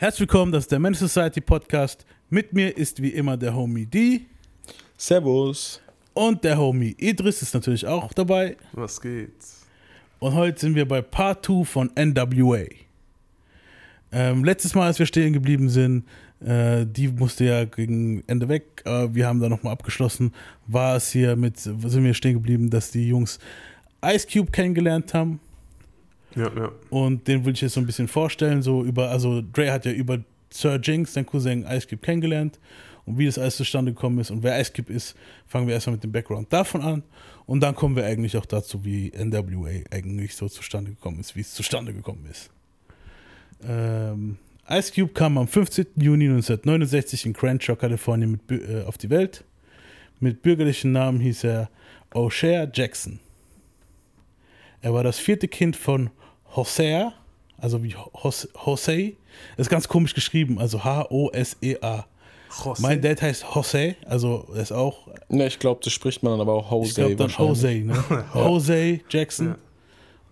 Herzlich willkommen, das ist der Men's Society Podcast. Mit mir ist wie immer der Homie D Servus. und der Homie Idris ist natürlich auch dabei. Was geht's? Und heute sind wir bei Part 2 von NWA. Ähm, letztes Mal, als wir stehen geblieben sind, äh, die musste ja gegen Ende weg, aber wir haben da nochmal abgeschlossen, war es hier mit, sind wir stehen geblieben, dass die Jungs Ice Cube kennengelernt haben. Ja, ja. Und den will ich jetzt so ein bisschen vorstellen. So über, also Dre hat ja über Sir Jinx, sein Cousin Ice Cube, kennengelernt. Und wie das alles zustande gekommen ist und wer Ice Cube ist, fangen wir erstmal mit dem Background davon an. Und dann kommen wir eigentlich auch dazu, wie NWA eigentlich so zustande gekommen ist, wie es zustande gekommen ist. Ähm, Ice Cube kam am 15. Juni 1969 in Crenshaw, Kalifornien mit, äh, auf die Welt. Mit bürgerlichen Namen hieß er O'Shea Jackson. Er war das vierte Kind von Hosea, also wie Jose. Ist ganz komisch geschrieben, also H-O-S-E-A. José. Mein Dad heißt Jose, also er ist auch, Ne, ich glaube, das spricht man dann aber auch ich Jose glaube dann wahrscheinlich. Jose, ne? Jose Jackson. Ja.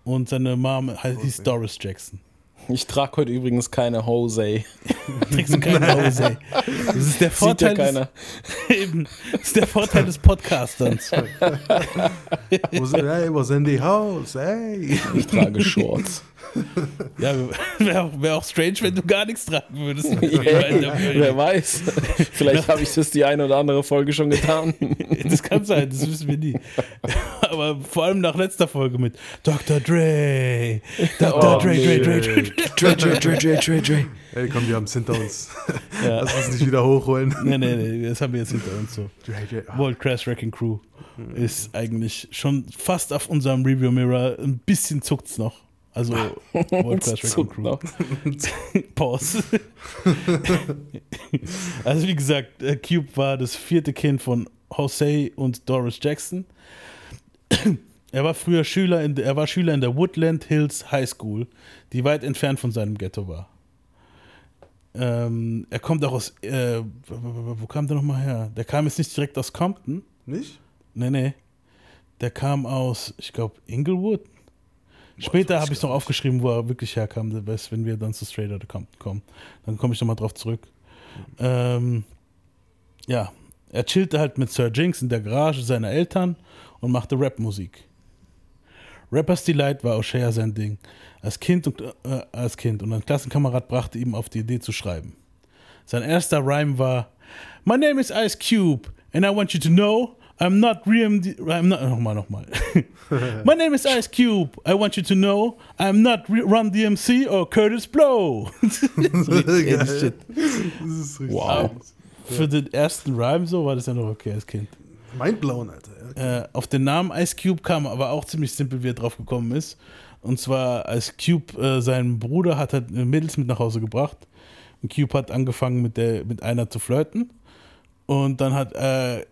Und seine Mom heißt, hieß Jose. Doris Jackson. Ich trage heute übrigens keine Jose. Trägst du keine Jose. Das ist der Sieht ja Vorteil, keiner. des, eben, das ist der Vorteil des Podcasters. Was, hey, was in the house? Hey. Ich trage Shorts. Ja, wäre auch, wär auch strange, wenn du gar nichts tragen würdest. Yeah, wer weiß. Vielleicht habe ich das die eine oder andere Folge schon getan. Das kann sein, das wissen wir nie. Aber vor allem nach letzter Folge mit Dr. Dre. Dr. Oh, Dre, nee. Dre, Dre, Dre, Dre. Dre, Dre, Dre, Dre, Dre, Dre. Hey, komm, wir haben es hinter uns. Ja. Lass uns nicht wieder hochholen. Nee, nee, nee, das haben wir jetzt hinter uns so. World Crash Wrecking Crew ist eigentlich schon fast auf unserem Review Mirror. Ein bisschen zuckt's noch. Also World Wrecking Zuckt Crew. Pause. also wie gesagt, äh, Cube war das vierte Kind von Jose und Doris Jackson. Er war früher Schüler in, der- er war Schüler in der Woodland Hills High School, die weit entfernt von seinem Ghetto war. Ähm, er kommt auch aus, äh, wo kam der nochmal her? Der kam jetzt nicht direkt aus Compton. Nicht? Nee, nee. Der kam aus, ich glaube, Inglewood. Später habe ich ich noch aufgeschrieben, wo er wirklich herkam, wenn wir dann zu Straight Outta Compton kommen. Dann komme ich nochmal drauf zurück. Ähm, ja, er chillte halt mit Sir Jinx in der Garage seiner Eltern und machte Rapmusik. Rappers Delight war O'Shea sein Ding. Als Kind, und, äh, als kind und ein Klassenkamerad brachte ihm auf die Idee zu schreiben. Sein erster Rhyme war My name is Ice Cube and I want you to know I'm not Rem I'm not nochmal nochmal. My name is Ice Cube. I want you to know I'm not Run DMC or Curtis Blow. richtig Geil. shit. Das ist richtig. Wow. Für den ersten Rhyme so war das ja noch okay als Kind. Mindblown, Alter. Ja. Äh, auf den Namen Ice Cube kam aber auch ziemlich simpel, wie er drauf gekommen ist. Und zwar, als Cube äh, seinen Bruder hat halt Mädels mit nach Hause gebracht. Und Cube hat angefangen mit, der, mit einer zu flirten. Und dann hat äh,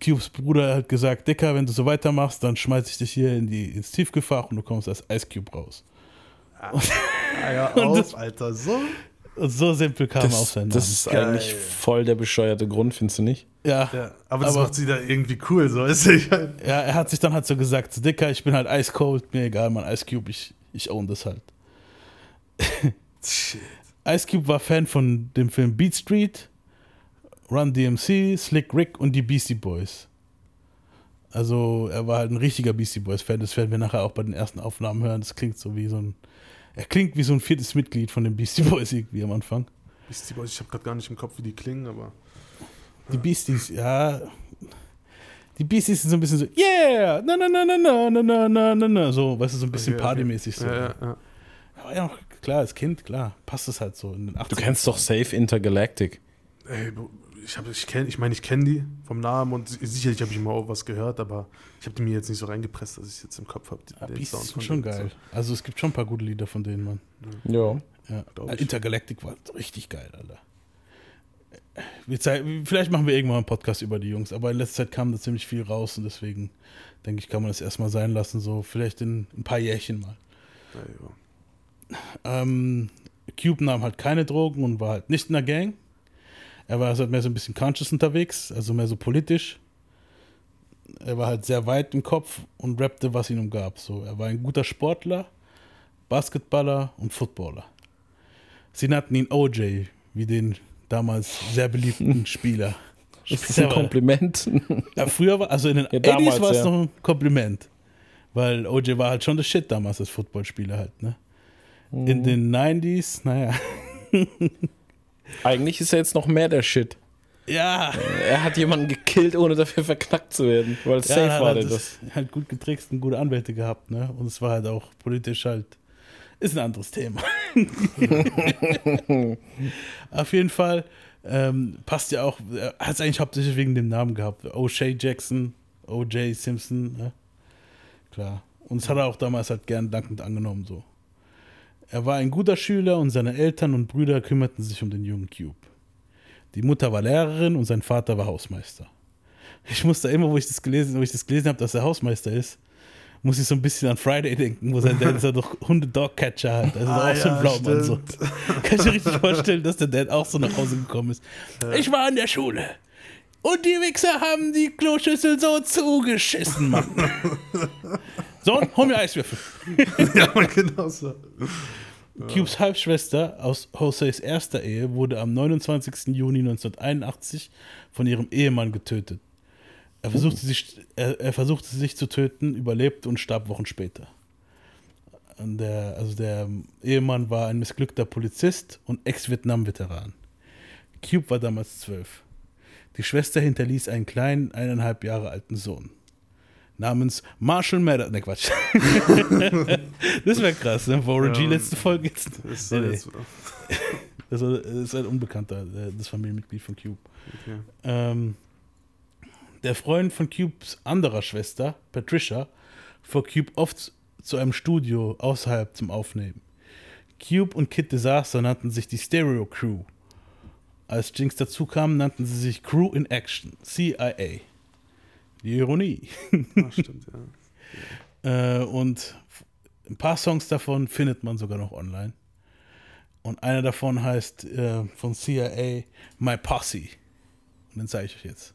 Cubes Bruder halt gesagt, Dicker, wenn du so weitermachst, dann schmeiß ich dich hier in die, ins Tiefgefach und du kommst als Ice Cube raus. Ah, ja, Und auf, das- Alter. So. So simpel kam er auf Das, seinen Namen. das ist Geil. eigentlich voll der bescheuerte Grund, findest du nicht? ja, Ja, aber das Aber- macht sie da irgendwie cool, so ist ich halt. ja, er hat sich dann halt so gesagt, Dicker, ich bin halt ice cold, mir egal, man, Ice Cube, ich, ich own das halt. Shit. Ice Cube war Fan von dem Film Beat Street, Run DMC, Slick Rick und die Beastie Boys. Also er war halt ein richtiger Beastie Boys Fan. Das werden wir nachher auch bei den ersten Aufnahmen hören. Das klingt so wie so ein, er klingt wie so ein viertes Mitglied von den Beastie Boys irgendwie am Anfang. Beastie Boys, ich habe gerade gar nicht im Kopf, wie die klingen, aber. Die Beasties, ja, die Beasties sind so ein bisschen so, yeah, na na na na na na na na na na, so, weißt du, so ein bisschen Okay, okay. partymäßig so. Ja, ja, ja. Aber ja, klar, als Kind, klar, passt es halt so in den 80ern. Du kennst doch Safe Intergalactic. Ey, ich habe, ich kenne, ich meine, ich kenne die vom Namen und sicherlich habe ich mal auch was gehört, aber ich habe die mir jetzt nicht so reingepresst, dass ich es jetzt im Kopf habe. Ja, Beasties sind schon geil. Also es gibt schon ein paar gute Lieder von denen, Mann. Ja. Ja. Ich. Intergalactic war richtig geil, Alter. Wir zei- vielleicht machen wir irgendwann einen Podcast über die Jungs, aber in letzter Zeit kam da ziemlich viel raus und deswegen denke ich, kann man das erstmal sein lassen, so vielleicht in ein paar Jährchen mal. Ja, Ähm, Cube nahm halt keine Drogen und war halt nicht in der Gang. Er war halt mehr so ein bisschen conscious unterwegs, also mehr so politisch. Er war halt sehr weit im Kopf und rappte, was ihn umgab. So, er war ein guter Sportler, Basketballer und Footballer. Sie nannten ihn OJ, wie den damals sehr beliebten Spieler. Ist das ein Kompliment? Ja, früher war, also in den Ja, 80s damals, war es ja. noch ein Kompliment. Weil OJ war halt schon das Shit damals als Footballspieler halt, ne? In Mhm. den 90s, naja. Eigentlich ist er jetzt noch mehr der Shit. Ja, Er hat jemanden gekillt, ohne dafür verknackt zu werden. Weil es ja safe hat war der das. halt gut getrickst und gute Anwälte gehabt, ne? Und es war halt auch politisch halt, ist ein anderes Thema. Auf jeden Fall ähm, passt ja auch, er hat es eigentlich hauptsächlich wegen dem Namen gehabt. O'Shea Jackson, O.J. Simpson, ne? Klar. Und das hat er auch damals halt gern dankend angenommen, so. Er war ein guter Schüler und seine Eltern und Brüder kümmerten sich um den jungen Cube. Die Mutter war Lehrerin und sein Vater war Hausmeister. Ich musste immer, wo ich das gelesen, wo ich das gelesen habe, dass er Hausmeister ist, muss ich so ein bisschen an Friday denken, wo sein Dad ist ja doch Hunde-Dog-Catcher hat. Also Ah, auch so ein ja, Blaumann. So. Kann ich mir richtig vorstellen, dass der Dad auch so nach Hause gekommen ist. Ich war in der Schule. Und die Wichser haben die Kloschüssel so zugeschissen, Mann. Sohn, hol mir Eiswürfel. ja, genau so. Cubes Halbschwester aus Jose's erster Ehe wurde am 29. Juni 1981 von ihrem Ehemann getötet. Er versuchte, sich, er, er versuchte sich zu töten, überlebte und starb Wochen später. Und der, also der Ehemann war ein missglückter Polizist und Ex-Vietnam-Veteran. Cube war damals zwölf. Die Schwester hinterließ einen kleinen, eineinhalb Jahre alten Sohn. Namens Marshall Mathers. Ne, Quatsch. das wäre krass, ne? Warren G. Ja. letzte Folge jetzt. Ist Nee, nee. Das ist ein Unbekannter, das Familienmitglied von Cube. okay. Ähm, der Freund von Cubes anderer Schwester, Patricia, fuhr Cube oft zu einem Studio außerhalb zum Aufnehmen. Cube und Kid Disaster nannten sich die Stereo Crew. Als Jinx dazu kam, nannten sie sich Crew in Action, CIA. Die Ironie. Ah, stimmt, ja. Äh, und ein paar Songs davon findet man sogar noch online. Und einer davon heißt äh, von CIA My Posse. Und den zeige ich euch jetzt.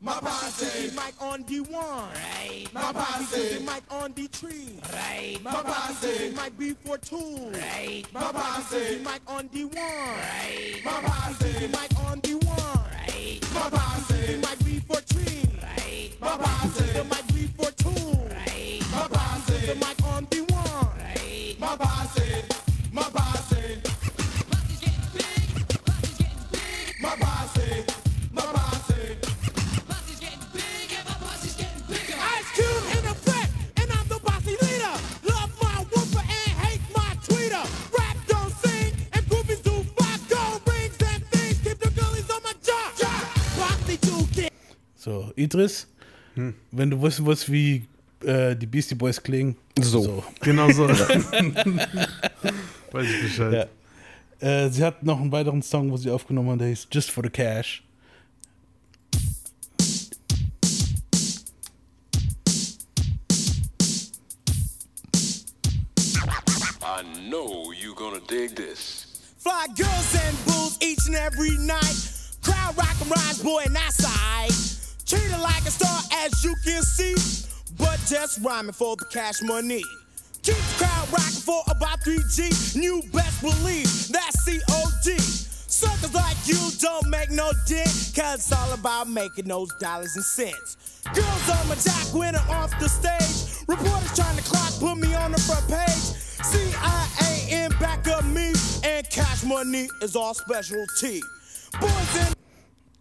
My posse, Mike on D1. Right. My posse, Mike on D3. Right. My posse, Mike B42. Right. My posse, Mike on D1. Right. My posse, Mike on D1. Right. My posse, Mike B43. Right. My posse, Mike B42. Right. My posse, Mike on D1. Right. My posse, So, Idris, wenn du wissen willst, wie äh, die Beastie Boys klingen. So. Genau so. Weiß ich Bescheid. Ja. Äh, sie hat noch einen weiteren Song, wo sie aufgenommen hat, der hieß Just for the Cash. I know you gonna dig this. Fly girls and bulls each and every night. Crowd rockin' rhymes, boy, and that's alright. Treated like a star, as you can see, but just rhyming for the cash money. Keep the crowd rocking for about 3G, and you best believe that's COD. Suckers like you don't make no dent, cause it's all about making those dollars and cents. Girls on my jock when I'm off the stage. Reporters trying to clock, put me on the front page. CIA in back of me, and cash money is all specialty. Boys in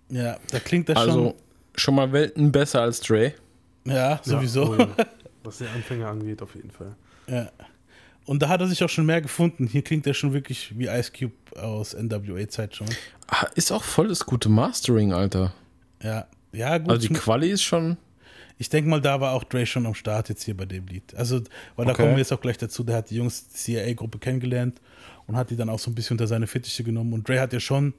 Ja, da klingt das Also schon mal Welten besser als Dre. schon. Ja, sowieso. Ja, oh ja. Was den Anfänger angeht, auf jeden Fall. Ja. Und da hat er sich auch schon mehr gefunden. Hier klingt er schon wirklich wie Ice Cube aus NWA-Zeit schon. Ah, Ist auch voll das gute Mastering, Alter. Ja, ja gut. Also die Quali ist schon. ich denke mal, da war auch Dre schon am Start jetzt hier bei dem Lied. Also, weil da Okay. kommen wir jetzt auch gleich dazu. Der hat die Jungs CIA-Gruppe kennengelernt und hat die dann auch so ein bisschen unter seine Fittiche genommen. Und Dre hat ja schon,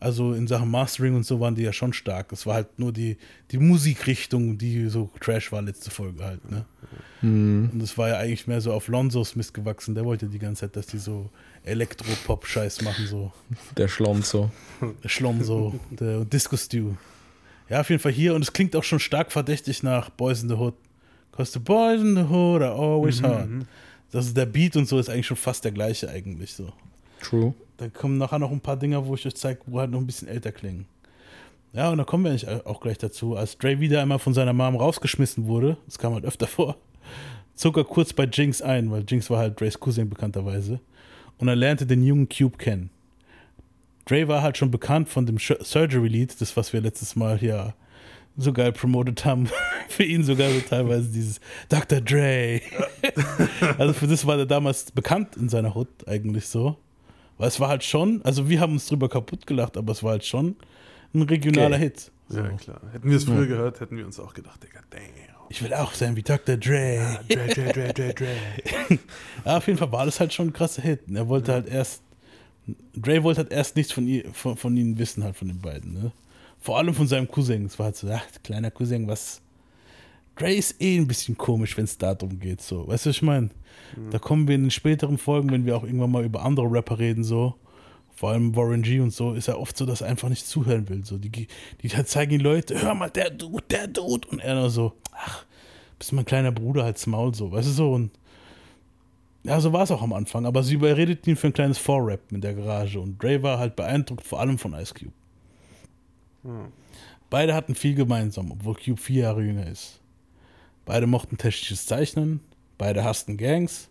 also in Sachen Mastering und so waren die ja schon stark. Es war halt nur die, die Musikrichtung, die so Trash war letzte Folge halt. Ne? Und es war ja eigentlich mehr so auf Lonzos Mist gewachsen. Der wollte die ganze Zeit, dass die so Elektro-Pop-Scheiß machen, so. Der Schlonzo. Schlom so, der Disco Stew. Ja, auf jeden Fall hier und es klingt auch schon stark verdächtig nach Boys in the Hood. Cause the boys in the hood are always hard. Das ist der Beat und so ist eigentlich schon fast der gleiche eigentlich so. True. Da kommen nachher noch ein paar Dinger, wo ich euch zeige, wo halt noch ein bisschen älter klingen. Ja, und da kommen wir eigentlich auch gleich dazu. Als Dre wieder einmal von seiner Mom rausgeschmissen wurde, das kam halt öfter vor, zog er kurz bei Jinx ein, weil Jinx war halt Dre's Cousin bekannterweise. Und er lernte den jungen Cube kennen. Dre war halt schon bekannt von dem Sh- Surgery Lied, das, was wir letztes Mal hier so geil promotet haben. für ihn sogar so teilweise dieses Dr. Dre. also für das war er damals bekannt in seiner Hut eigentlich so. Weil es war halt schon, also wir haben uns drüber kaputt gelacht, aber es war halt schon ein regionaler Okay. Hit. So. Ja, klar. Hätten wir es früher gehört, hätten wir uns auch gedacht, Digga, damn. Ich will auch sein wie Dr. Dre. Dre, Dre, Dre, Dre, Dre. Ja, auf jeden Fall war das halt schon ein krasser Hit. Er wollte halt erst, Dre wollte halt erst nichts von, ihr, von, von ihnen wissen, halt von den beiden. Ne? Vor allem von seinem Cousin. Es war halt so, ach, kleiner Cousin, was. Dre ist eh ein bisschen komisch, wenn es darum geht. So. Weißt du, was ich meine? Da kommen wir in den späteren Folgen, wenn wir auch irgendwann mal über andere Rapper reden, so. Vor allem Warren G und so, ist er oft so, dass er einfach nicht zuhören will. So, die, die zeigen die Leute, hör mal, der Dude, der Dude. Und er nur so, ach, bist mein kleiner Bruder, halt's Maul, so. Weißt du, so. Und ja, so war es auch am Anfang, aber sie überredet ihn für ein kleines Vorrap in der Garage und Dre war halt beeindruckt, vor allem von Ice Cube. Beide hatten viel gemeinsam, obwohl Cube vier Jahre jünger ist. Beide mochten technisches Zeichnen, beide hassten Gangs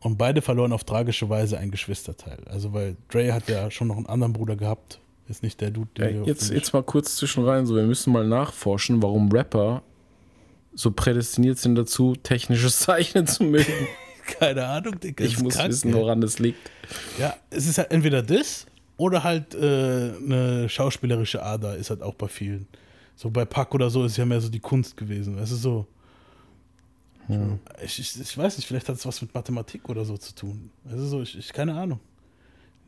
und beide verloren auf tragische Weise ein Geschwisterteil. Also, weil Dre hat ja schon noch einen anderen Bruder gehabt, ist nicht der Dude, Ja, der. jetzt, jetzt mal kurz zwischen rein, so wir müssen mal nachforschen, warum Rapper so prädestiniert sind dazu, technisches Zeichnen zu mögen. Keine Ahnung, Digga. Ich muss krank, wissen, woran das liegt. Ja, es ist halt entweder das oder halt äh, eine schauspielerische Ader ist halt auch bei vielen. So bei Pack oder so ist ja mehr so die Kunst gewesen. Es ist so. Ich, ich, ich weiß nicht, vielleicht hat es was mit Mathematik oder so zu tun. Also so, ich, ich keine Ahnung.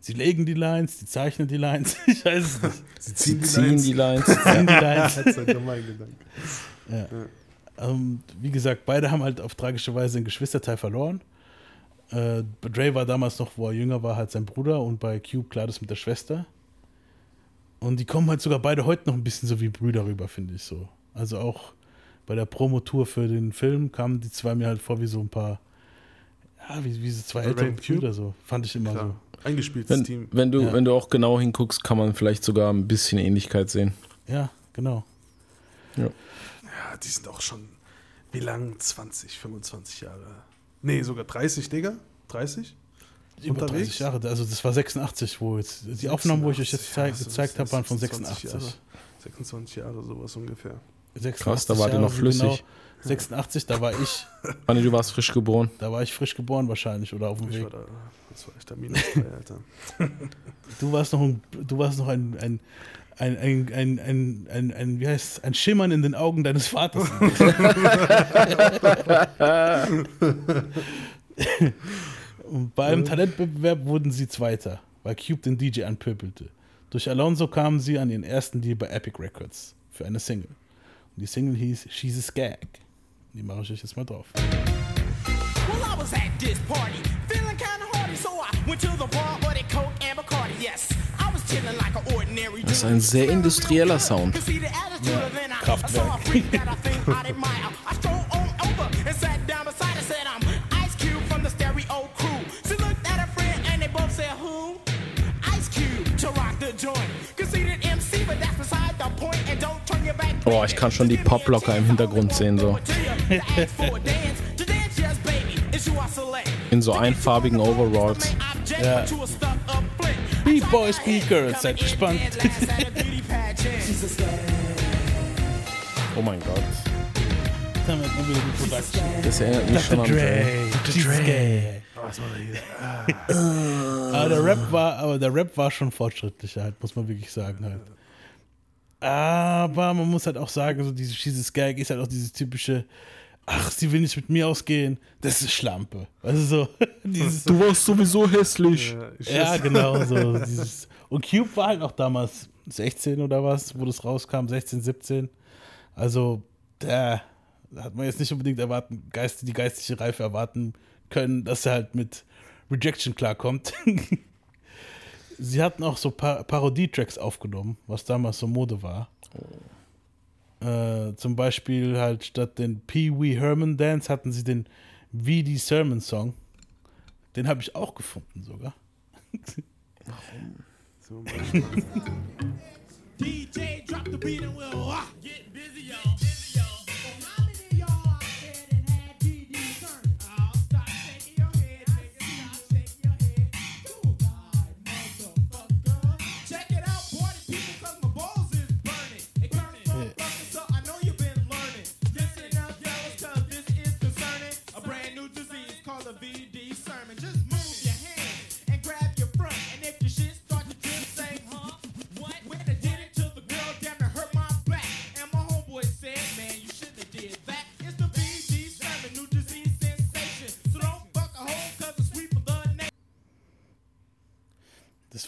Sie legen die Lines, die zeichnen die Lines. Ich weiß es nicht. Sie ziehen die Ziehen Lines. die Lines. Ziehen die Lines. Das ist halt mein Gedanke. Ähm, wie gesagt, beide haben halt auf tragische Weise einen Geschwisterteil verloren. Äh, Dre war damals noch, wo er jünger war, halt sein Bruder und bei Cube klar das mit der Schwester. Und die kommen halt sogar beide heute noch ein bisschen so wie Brüder rüber, finde ich so. Also auch bei der Promotour für den Film kamen die zwei mir halt vor wie so ein paar, ja, wie, wie so zwei ältere? Brüder so. Fand ich immer Klar. Eingespieltes Wenn, Team. wenn, du, Ja. wenn du auch genau hinguckst, kann man vielleicht sogar ein bisschen Ähnlichkeit sehen. so. Ja, genau. Ja, die sind auch schon, wie lang? 20, 25 Jahre. Nee, sogar 30, Digga? 30? Über unterwegs. 30 Jahre, also das war 86, wo jetzt, die Aufnahmen, wo ich euch jetzt zeig, ja, gezeigt habe, waren von 86. Jahre, 26 Jahre, sowas ungefähr. Krass, da war der noch genau. flüssig. Genau, 86, da war ich. Wann du warst frisch geboren? Da war ich frisch geboren wahrscheinlich oder auf dem ich Weg. War da, das war echt der Minus 3, Alter. du warst noch ein, du warst noch ein, ein ein, ein, ein, ein, ein, ein, wie heißt es, ein Schimmern in den Augen deines Vaters. Und beim Talentwettbewerb wurden sie Zweiter, weil Cube den DJ anpöbelte. Durch Alonso kamen sie an ihren ersten Deal bei Epic Records für eine Single. Und die Single hieß She's a Skag. Die mache ich euch jetzt mal drauf. Well, I was at this party, feeling kinda hardy, so I went to the bar, ordered Coke and Bacardi. Yes, I was chilling like an ordinary Das ist ein sehr industrieller Sound. Kraftwerk. Oh, ich kann schon die Poplocker im Hintergrund sehen, so. In so einfarbigen Overalls. Ja. B-Boy Speaker, seid gespannt. Oh mein Gott. Damit Production. Das erinnert mich schon an Dre. Dre. Aber der Rap war, aber der Rap war schon fortschrittlicher, halt, muss man wirklich sagen halt. Aber man muss halt auch sagen, so diese dieses Gag ist halt auch dieses typische, ach, sie will nicht mit mir ausgehen, das ist Schlampe. Du so, dieses, Du warst sowieso hässlich. Ja, ja genau so. Dieses, und Cube war halt auch damals 16 oder was, wo das rauskam, 16, 17. Also, da hat man jetzt nicht unbedingt erwarten, Geist, die geistliche Reife erwarten können, dass er halt mit Rejection klarkommt. Sie hatten auch so pa Parodie-Tracks aufgenommen, was damals so Mode war. Äh, zum Beispiel halt statt den Pee Wee Herman Dance hatten sie den VD Sermon Song. Den habe ich auch gefunden sogar. So, Beispiel. DJ, drop the beat and we'll rock. Get busy, y'all.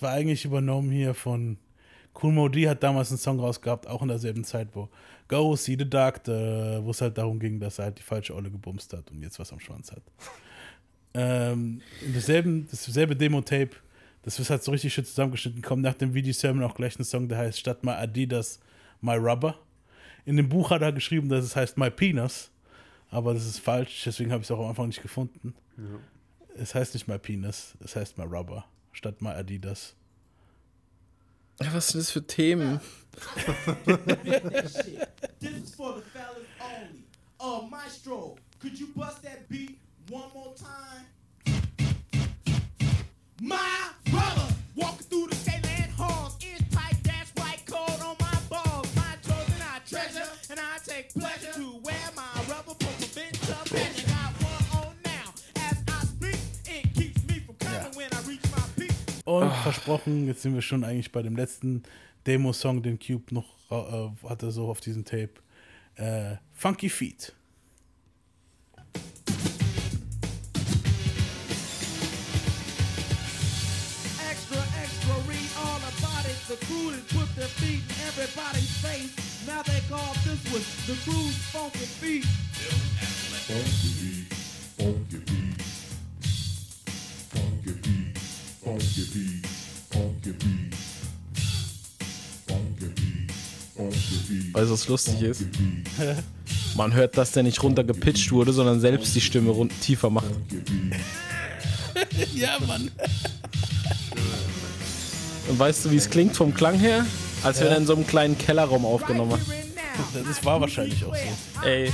War eigentlich übernommen hier von Cool Modi hat damals einen Song rausgehabt, auch in derselben Zeit, wo Go See the Doctor, wo es halt darum ging, dass er halt die falsche Olle gebumst hat und jetzt was am Schwanz hat. ähm, in derselben, dasselbe Demo-Tape, das ist halt so richtig schön zusammengeschnitten, kommt nach dem Video-Sermon auch gleich ein Song, der heißt statt My Adidas My Rubber. In dem Buch hat er geschrieben, dass es heißt My Penis, aber das ist falsch, deswegen habe ich es auch am Anfang nicht gefunden. Es heißt nicht My Penis, es heißt My Rubber statt My Adidas. Ja, was sind das für Themen? that shit. Und versprochen, jetzt sind wir schon eigentlich bei dem letzten Demo-Song, den Cube noch äh, hatte, so auf diesem Tape. Äh, Funky Feet. Extra, extra, read all about it. The crew that put their feet in everybody's face. Now they call this was the crew's funky feet. Funky beat, funky beat, beat. Weißt du, was lustig ist? Man hört, dass der nicht runtergepitcht wurde, sondern selbst die Stimme rund tiefer macht. Ja, Mann. Und weißt du, wie es klingt vom Klang her? Als wenn er in so einem kleinen Kellerraum aufgenommen hat. Das war wahrscheinlich auch so. Ey.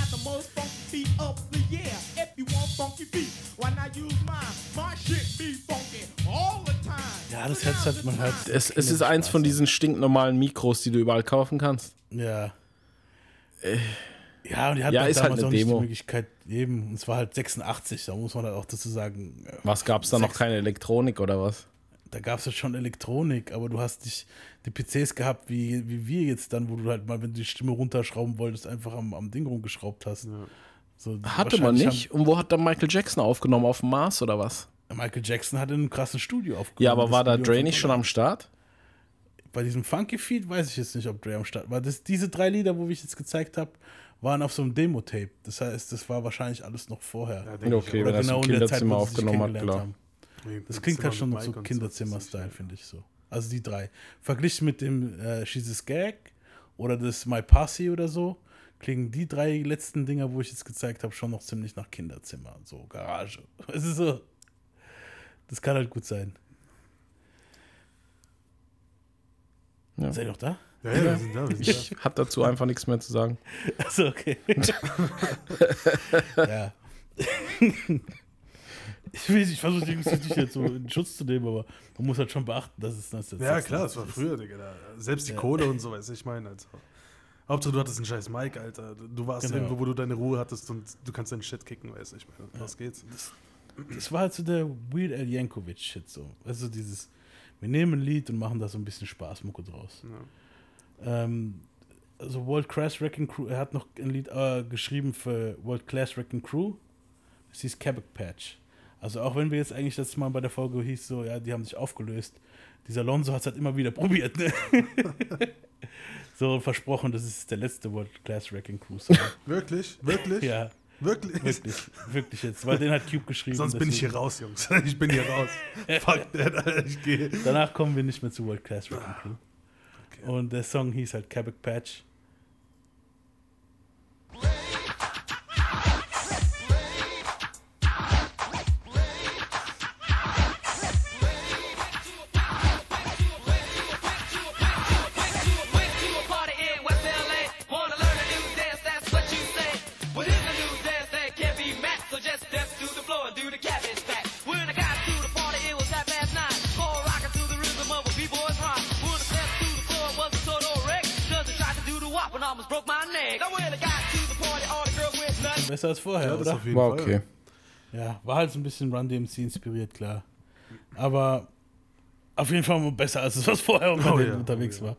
Ja, das hört halt, man hört. Es, es ist eins von diesen stinknormalen Mikros, die du überall kaufen kannst. Ja. Ja, und die hat Ja, halt ist halt damals eine auch nicht Demo. die Möglichkeit, eben, und es war halt 86, da muss man halt auch dazu sagen, äh, Was gab's da noch? Keine Elektronik oder was? da gab es ja schon Elektronik, aber du hast nicht die PCs gehabt, wie, wie wir jetzt dann, wo du halt mal, wenn du die Stimme runterschrauben wolltest, einfach am, am Ding rumgeschraubt hast. So, Hatte man nicht. Und wo hat dann Michael Jackson aufgenommen? Auf dem Mars oder was? Michael Jackson hat in einem krassen Studio aufgenommen. Ja, aber Das war da Dre nicht schon am Start? Bei diesem Funky Feed weiß ich jetzt nicht, ob Dre am Start war. Das, diese drei Lieder, wo ich jetzt gezeigt habe, waren auf so einem Demo-Tape. Das heißt, das war wahrscheinlich alles noch vorher. Ja, Okay, wenn er genau der Zeit, Kinderzimmer sich aufgenommen hat, kennengelernt klar. haben. Nee, Das klingt halt schon so Kinderzimmer-Style, finde ich so. Also die drei. Verglichen mit dem äh, She's a Skag oder das My Posse oder so, klingen die drei letzten Dinger, wo ich jetzt gezeigt habe, schon noch ziemlich nach Kinderzimmer. So Garage. Es ist so. Das kann halt gut sein. Ja. Seid ihr noch da? Ja, ja, wir sind da, wir sind Ich hab dazu einfach nichts mehr zu sagen. Achso, okay. ja. Ich, will- ich versuche die Jungs nicht jetzt so in Schutz zu nehmen, aber man muss halt schon beachten, dass es das da. Ja, klar, das war früher, Digga. Da. Selbst die Kohle und so, weißt du, ich meine, also. Hauptsache, du hattest einen scheiß Mic, Alter. Du warst Genau. irgendwo, wo du deine Ruhe hattest und du kannst deinen Shit kicken, weißt du, ich meine, was geht's? Das war halt so der Weird Al Yankovic-Shit so. Also dieses, wir nehmen ein Lied und machen da so ein bisschen Spaßmucke draus. Ähm, also World Class Wrecking Crew, er hat noch ein Lied äh, geschrieben für World Class Wrecking Crew. Das hieß Quebec Patch. Also auch wenn wir jetzt eigentlich letztes Mal bei der Folge hieß so, ja, die haben sich aufgelöst. Dieser Lonzo hat es halt immer wieder probiert, ne? so versprochen, das ist der letzte World Class Wrecking Crew Song. Wirklich? Wirklich? ja, Wirklich? wirklich, wirklich jetzt, weil den hat Cube geschrieben. Sonst bin ich hier raus, Jungs. Ich bin hier raus. Fuck that, Alter, ich gehe. Danach kommen wir nicht mehr zu World Class Wrecking Crew. Und der Song hieß halt Quebec Patch. Besser als vorher, Ja, das oder? auf jeden War Fall. okay. Ja, war halt so ein bisschen Run DMC inspiriert, klar. Aber auf jeden Fall besser als es, was vorher Oh ja, unterwegs oh ja, war.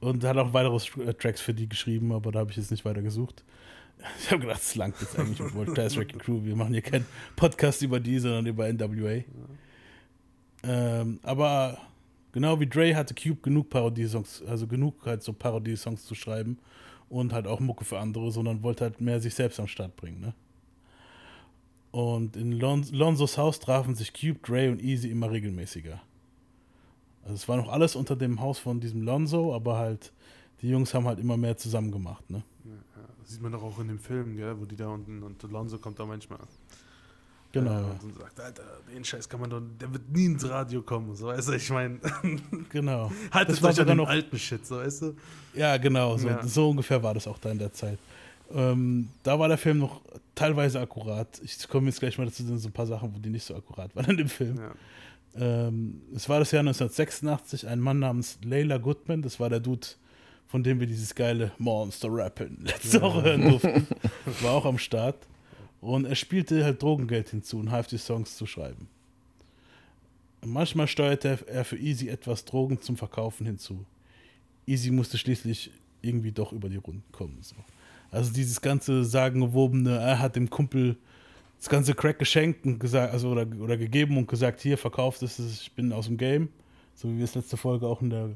Und hat auch weitere äh, Tracks für die geschrieben, aber da habe ich jetzt nicht weiter gesucht. Ich habe gedacht, es langt jetzt eigentlich mit World Class Wrecking Crew. Wir machen hier keinen Podcast über die, sondern über NWA. Ähm, aber genau wie Dre hatte Cube genug Parodiesongs, also genug halt so Parodiesongs zu schreiben und halt auch Mucke für andere, sondern wollte halt mehr sich selbst am Start bringen, ne? Und in Lon Lonzos Haus trafen sich Cube, Dre und Easy immer regelmäßiger. Also es war noch alles unter dem Haus von diesem Lonzo, aber halt die Jungs haben halt immer mehr zusammen gemacht, ne? Das sieht man doch auch in dem Film, gell, wo die da unten und Lonzo kommt da manchmal. Genau. Und sagt, Alter, den Scheiß kann man doch, der wird nie ins Radio kommen. So, weißt du, ich meine, Genau. haltet Das war euch an den noch- alten Shit, so, weißt du? Ja, genau, so, Ja. so ungefähr war das auch da in der Zeit. Ähm, da war der Film noch teilweise akkurat. Ich komme jetzt gleich mal dazu, sind so ein paar Sachen, wo die nicht so akkurat waren in dem Film. Ja. Ähm, es war das Jahr 1986, ein Mann namens Layla Goodman, das war der Dude, von dem wir dieses geile Monster Rappen letzte Woche hören durften, war auch am Start. Und er spielte halt Drogengeld hinzu und half die Songs zu schreiben. Manchmal steuerte er für Easy etwas Drogen zum Verkaufen hinzu. Easy musste schließlich irgendwie doch über die Runden kommen. So. Also dieses ganze sagenwobene, er hat dem Kumpel das ganze Crack geschenkt und gesagt, also oder, oder gegeben und gesagt, hier, verkauft es, ich bin aus dem Game, so wie wir es letzte Folge auch in der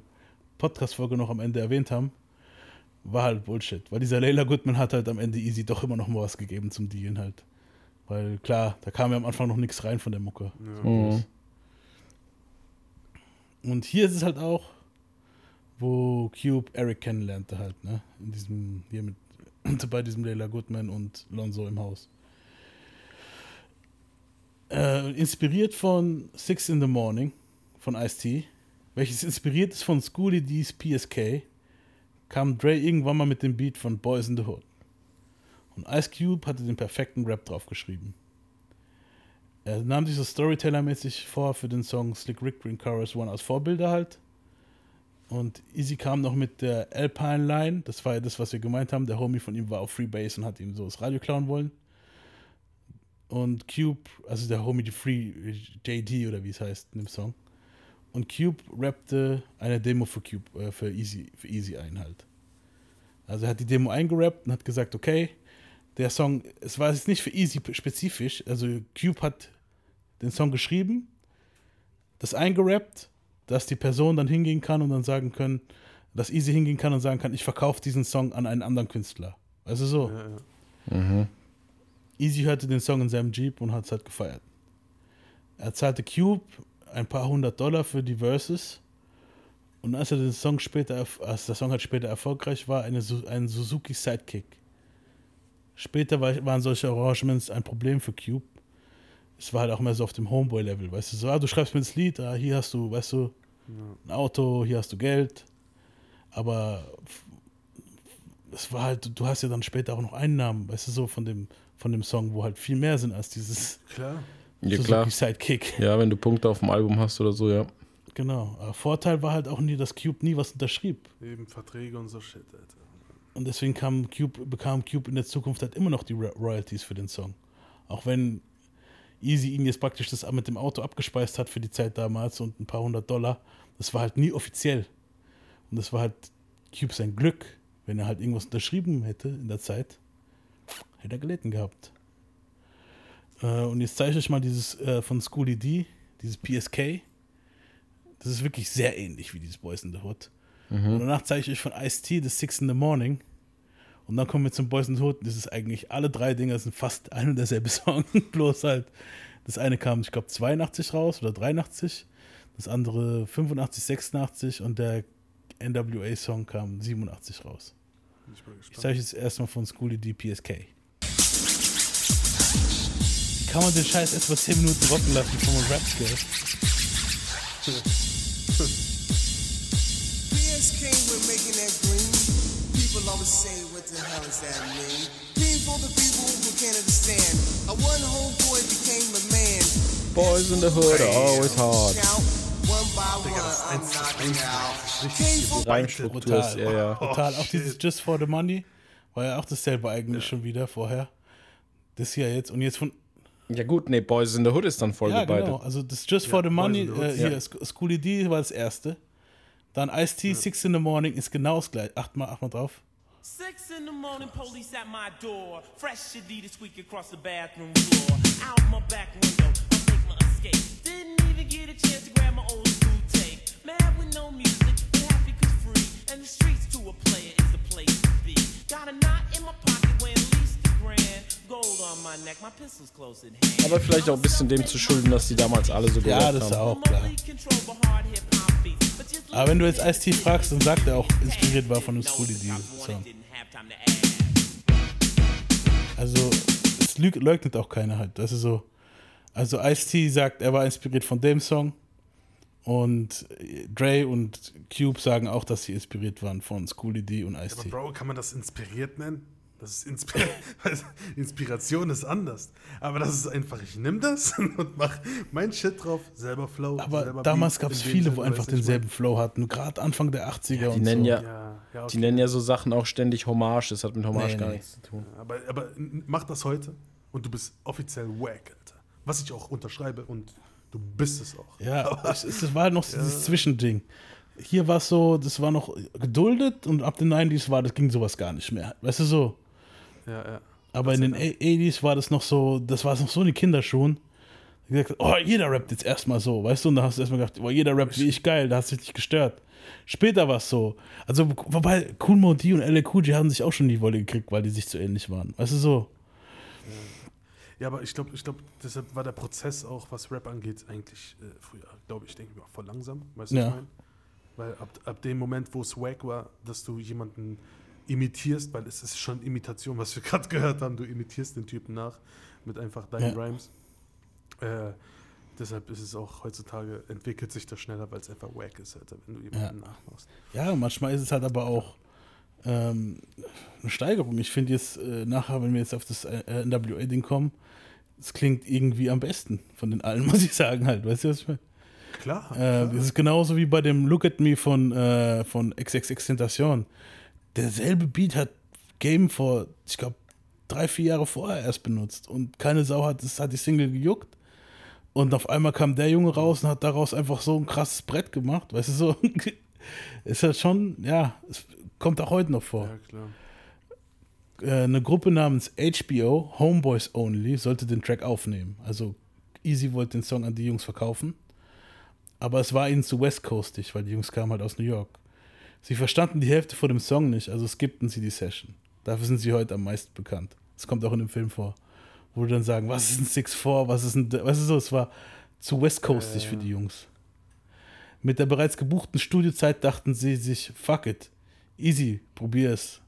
Podcast-Folge noch am Ende erwähnt haben, war halt Bullshit. Weil dieser Layla Goodman hat halt am Ende Easy doch immer noch mal was gegeben zum Dealen halt. Weil klar, da kam ja am Anfang noch nichts rein von der Mucke. Mhm. Und hier ist es halt auch, wo Cube Eric kennenlernte halt, ne? In diesem, hier mit, bei diesem Layla Goodman und Lonzo im Haus. Äh, inspiriert von Six in the Morning von Ice-T, welches inspiriert ist von Schoolie D's PSK, kam Dre irgendwann mal mit dem Beat von Boys in the Hood. Und Ice Cube hatte den perfekten Rap drauf geschrieben. Er nahm sich so Storyteller-mäßig vor für den Song Slick Rick Green Chorus One als Vorbilder halt. Und Easy kam noch mit der Alpine Line, das war ja das, was wir gemeint haben. Der Homie von ihm war auf Freebase und hat ihm so das Radio klauen wollen. Und Cube, also der Homie, die Free JD oder wie es heißt in dem Song. Und Cube rappte eine Demo für Cube, äh, für Easy, für Easy ein halt. Also er hat die Demo eingerappt und hat gesagt, okay, der Song, es war jetzt nicht für Easy spezifisch, also Cube hat den Song geschrieben, das eingerappt, dass die Person dann hingehen kann und dann sagen können, dass Easy hingehen kann und sagen kann, ich verkaufe diesen Song an einen anderen Künstler. Also so. Ja, ja. Easy hörte den Song in seinem Jeep und hat es halt gefeiert. Er zahlte Cube ein paar hundert Dollar für die Verses und als er den Song später, als der Song halt später erfolgreich war, eine, ein Suzuki Sidekick. Später war, waren solche Arrangements ein Problem für Cube. Es war halt auch mehr so auf dem Homeboy-Level, weißt du, so, ah, du schreibst mir das Lied, ah, hier hast du, weißt du, ein Auto, hier hast du Geld, aber es war halt, du hast ja dann später auch noch Einnahmen, weißt du, so von dem, von dem Song, wo halt viel mehr sind als dieses Klar. Ja, Suzuki klar. Sidekick. Ja, wenn du Punkte auf dem Album hast oder so, ja. Genau. Aber Vorteil war halt auch nie, dass Cube nie was unterschrieb. Eben Verträge und so Shit, Alter. Und deswegen kam Cube, bekam Cube in der Zukunft halt immer noch die Ro- Royalties für den Song. Auch wenn Easy ihn jetzt praktisch das mit dem Auto abgespeist hat für die Zeit damals und ein paar hundert Dollar. Das war halt nie offiziell. Und das war halt Cube sein Glück, wenn er halt irgendwas unterschrieben hätte in der Zeit, hätte er gelitten gehabt. Äh, und jetzt zeige ich euch mal dieses äh, von Schoolie D, dieses PSK. Das ist wirklich sehr ähnlich wie dieses Boys in the Hood. Und danach zeige ich euch von Ice-T, The Six in the Morning. Und dann kommen wir zum Boys in the Hood. Das ist eigentlich, alle drei Dinger sind fast ein und derselbe Song. Bloß halt, das eine kam, ich glaube, 82 raus oder 83. Das andere 85, 86 und der NWA-Song kam 87 raus. Ich Ich zeige euch jetzt erstmal von Schoolie D PSK. Kann man den Scheiß erst mal 10 Minuten rocken lassen with making that green. People always say, what the hell does that mean? Green for the people who can't understand. A one homeboy became a man. Boys in the Hood are always hard. Reimstruktur ist, ja, ja. Total. Oh, auch dieses shit. Just for the Money war ja auch dasselbe eigentlich schon wieder vorher. Das hier jetzt. Und jetzt von. Ja gut, nee, Boys in the Hood ist dann Folge Ja, beide. genau. Also das Just for the Money, äh, hier, ja. Schoolie D war das erste. Dann Ice-T, Six in the Morning ist genau das gleiche. Achtmal, achtmal drauf. Six in the morning, police at my door. Fresh Adidas squeak across the bathroom floor. Out my back window, I make my escape. Didn't even get a chance to grab my old school tape. Aber vielleicht auch ein bisschen dem zu schulden, dass die damals alle so Ja, gerappt das ist haben. auch klar. Aber wenn du jetzt Ice-T fragst, dann sagt er auch, inspiriert war von dem Schoolie D. Song. Also, es leugnet auch keiner halt. Das ist so. Also, Ice-T sagt, er war inspiriert von dem Song. Und Dre und Cube sagen auch, dass sie inspiriert waren von Schoolie D und Aber Ice-T. Bro, kann man das inspiriert nennen? Das ist Inspir Inspiration ist anders. Aber das ist einfach, ich nehme das und mach mein Shit drauf, selber Flow. Aber selber damals gab es viele, wo einfach denselben Flow hatten. Gerade Anfang der 80er Die und nennen so. ja? Ja, ja, okay. die nennen ja so Sachen auch ständig Hommage. Das hat mit Hommage Nee, gar nee. nichts zu tun. Aber, aber mach das heute und du bist offiziell wack, Alter. Was ich auch unterschreibe und du bist es auch. Ja, es, es, es war halt noch dieses Zwischending. Hier war es so, das war noch geduldet und ab den 90s war, das ging sowas gar nicht mehr. Weißt du so? Ja, ja. Aber in den 80s war das noch so, das war es noch so in den Kinderschuhen. Gesagt, oh, jeder rappt jetzt erstmal so, weißt du? Und da hast du erstmal gedacht, oh, jeder rappt wie ich geil, da hast du dich nicht gestört. Später war es so. Also, wobei Cool Mo D und LL Cool J haben sich auch schon die Wolle gekriegt, weil die sich so ähnlich waren. Weißt du so? Ja, aber ich glaube, ich glaub, deshalb war der Prozess auch, was Rap angeht, eigentlich äh, früher, glaube ich, denke ich, auch voll langsam. Weißt du, was Ja. ich meine? Weil ab, ab dem Moment, wo es wack war, dass du jemanden imitierst, weil es ist schon Imitation, was wir gerade gehört haben, du imitierst den Typen nach mit einfach deinen Ja. Rhymes. Äh, deshalb ist es auch heutzutage, entwickelt sich das schneller, weil es einfach wack ist, Alter, wenn du jemanden nachmachst. Ja, manchmal ist es halt aber auch ähm, eine Steigerung. Ich finde jetzt äh, nachher, wenn wir jetzt auf das äh, NWA-Ding kommen, es klingt irgendwie am besten von den allen, muss ich sagen halt. Weißt du, was ich meine? Klar. Äh, das ist genauso wie bei dem Look at Me von, äh, von XXX Tentation. Derselbe Beat hat Game vor, ich glaube, drei, vier Jahre vorher erst benutzt und keine Sau hat, das hat die Single gejuckt. Und auf einmal kam der Junge raus und hat daraus einfach so ein krasses Brett gemacht. Weißt du, so ist halt schon, ja, es kommt auch heute noch vor ja, klar. äh, eine Gruppe namens HBO, Homeboys Only, sollte den Track aufnehmen. Also Easy wollte den Song an die Jungs verkaufen. Aber es war ihnen zu West Coastig, weil die Jungs kamen halt aus New York. Sie verstanden die Hälfte von dem Song nicht, also skippten sie die Session. Dafür sind sie heute am meisten bekannt. Das kommt auch in dem Film vor. Wo die dann sagen, was ist ein 6-4, was ist ein. Weißt du so, es war zu West Coastig für die Jungs. Mit der bereits gebuchten Studiozeit dachten sie sich, fuck it, easy, probier es.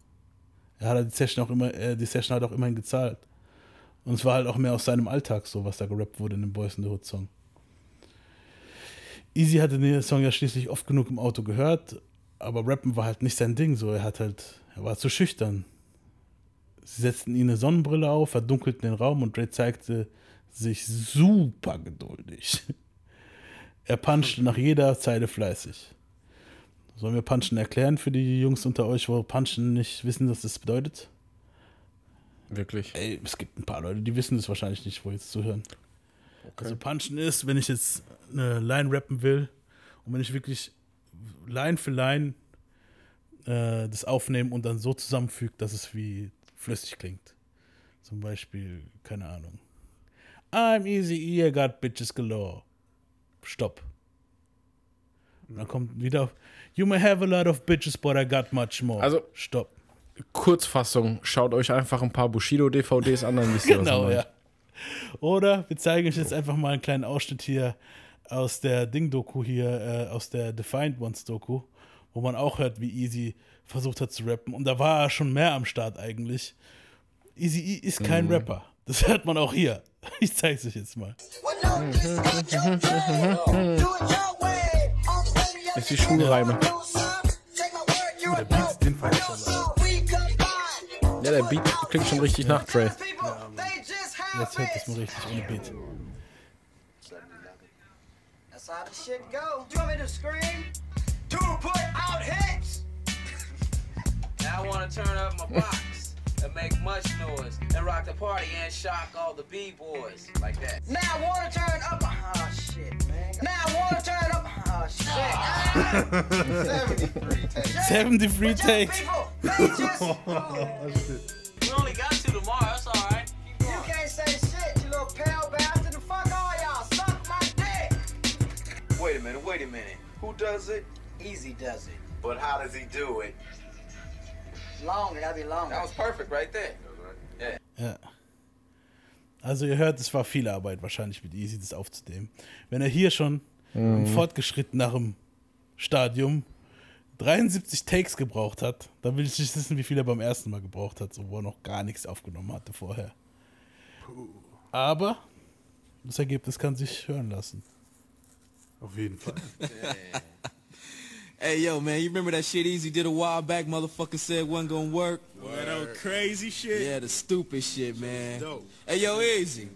Er hat halt die Session auch immer, äh, die Session hat auch immerhin gezahlt. Und es war halt auch mehr aus seinem Alltag so, was da gerappt wurde in dem Boys in the Hood Song. Easy hatte den Song ja schließlich oft genug im Auto gehört, aber Rappen war halt nicht sein Ding so. Er hat halt, er war zu schüchtern. Sie setzten ihm eine Sonnenbrille auf, verdunkelten den Raum und Dre zeigte sich super geduldig. Er punchte nach jeder Zeile fleißig. Sollen wir Punchen erklären für die Jungs unter euch, wo Punchen nicht wissen, was das bedeutet? Wirklich. Ey, es gibt ein paar Leute, die wissen das wahrscheinlich nicht, wo jetzt zuhören. Also Punchen ist, wenn ich jetzt eine Line rappen will und wenn ich wirklich Line für Line äh, das aufnehme und dann so zusammenfüge, dass es wie flüssig klingt. Zum Beispiel, keine Ahnung. I'm easy, I got bitches galore. Stopp. Und dann kommt wieder, you may have a lot of bitches, but I got much more. Also- Stopp. Kurzfassung, schaut euch einfach ein paar Bushido-DVDs an, dann wisst ihr, was Genau, ja. Oder wir zeigen euch jetzt einfach mal einen kleinen Ausschnitt hier aus der Ding-Doku hier, äh, aus der Defiant Ones-Doku, wo man auch hört, wie Easy versucht hat zu rappen. Und da war er schon mehr am Start eigentlich. Easy E ist kein Rapper. Das hört man auch hier. Ich zeig's euch jetzt mal. Ist die Schulreime. Der Beat, den feier ich aber. Ja, der Beat klingt schon richtig nach Dre. Jetzt hört das mal richtig ohne Beat. That's how the shit go. Do You want me to scream? to put out hits. Now I wanna turn up my box and make much noise and rock the party and shock all the b-boys like that. Now I wanna turn up. Oh shit, man. Now I wanna turn up. Oh shit. Ah. 73 takes. 73 takes. people, they just- We only got two tomorrow, that's alright. Wait a minute, wait a minute. Who does it? Easy does it. But how does he do it? Longer, gotta be longer. That was perfect right there. Yeah. Ja. Also ihr hört, es war viel Arbeit wahrscheinlich mit Easy das aufzunehmen. Wenn er hier schon im fortgeschritteneren Stadium 73 Takes gebraucht hat, dann will ich nicht wissen, wie viel er beim ersten Mal gebraucht hat, so wo er noch gar nichts aufgenommen hatte vorher. Aber das Ergebnis kann sich hören lassen. Auf jeden Fall. Hey, yo, man, you remember that shit Easy did a while back? Motherfucker said wasn't gonna work. Boy, that was crazy shit. Yeah, the stupid shit, man. Dope. Hey, yo, Easy.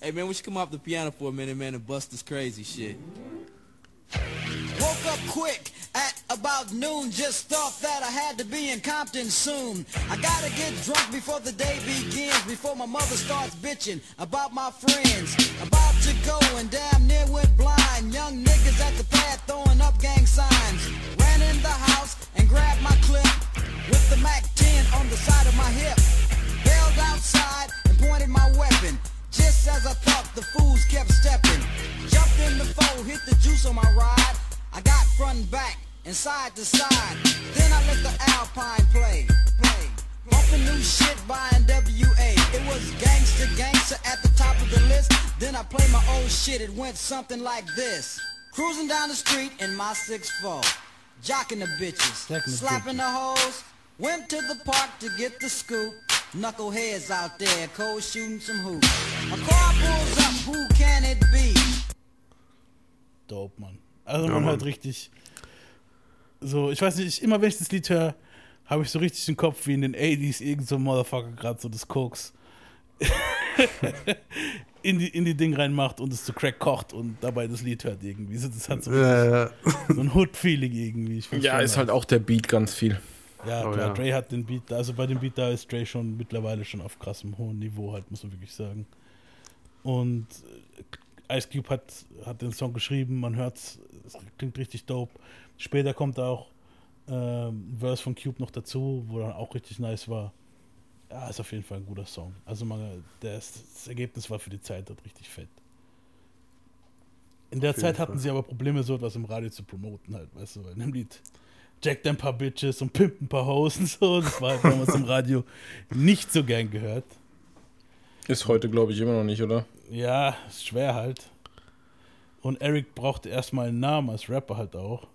Hey, man, we should come off the piano for a minute, man, and bust this crazy shit. Woke up quick at about noon. Just thought that I had to be in Compton soon. I gotta get drunk before the day begins. Before my mother starts bitching about my friends. About to go and damn near went blind. Young niggas at the pad throwing up gang signs. Ran in the house and grabbed my clip with the Mac 10 on the side of my hip. Bailed outside and pointed my weapon. Just as I thought, the fools kept stepping. Jumped in the foe, hit the juice on my ride. I got front and back and side to side. Then I let the Alpine play. play. Bumping new shit by NWA. It was gangster gangster at the top of the list. Then I played my old shit. It went something like this. Cruising down the street in my 6'4. Jocking the bitches. Jocking the slapping the hoes. Went to the park to get the scoop. Knuckleheads out there, cold shooting some hoops. A car pulls up, who can it be? Dope, Mann. Also Ja, man Mann. hört richtig so, ich weiß nicht, immer wenn ich das Lied höre, habe ich so richtig den Kopf wie in den 80s irgend so ein Motherfucker gerade so das Koks in die, in die Ding reinmacht und es zu Crack kocht und dabei das Lied hört irgendwie. So, Das hat so, Ja, ja. so ein Hood-Feeling irgendwie. Ich Ja, ist halt auch der Beat ganz viel. Ja, Oh, klar, ja. Dre hat den Beat, also bei dem Beat da ist Dre schon mittlerweile schon auf krassem hohen Niveau halt, muss man wirklich sagen. Und äh, Ice Cube hat, hat den Song geschrieben, man hört's, es klingt richtig dope. Später kommt auch ähm, ein Verse von Cube noch dazu, wo dann auch richtig nice war. Ja, ist auf jeden Fall ein guter Song. Also man, ist, das Ergebnis war für die Zeit dort richtig fett. In der Auf Zeit hatten Fall. sie aber Probleme, so etwas im Radio zu promoten halt, weißt du, in dem Lied Jack ein paar Bitches und pimpt ein paar Hoes und so. Das war halt damals im Radio nicht so gern gehört. Ist heute, glaube ich, immer noch nicht, oder? Ja, ist schwer halt. Und Eric brauchte erstmal einen Namen als Rapper halt auch.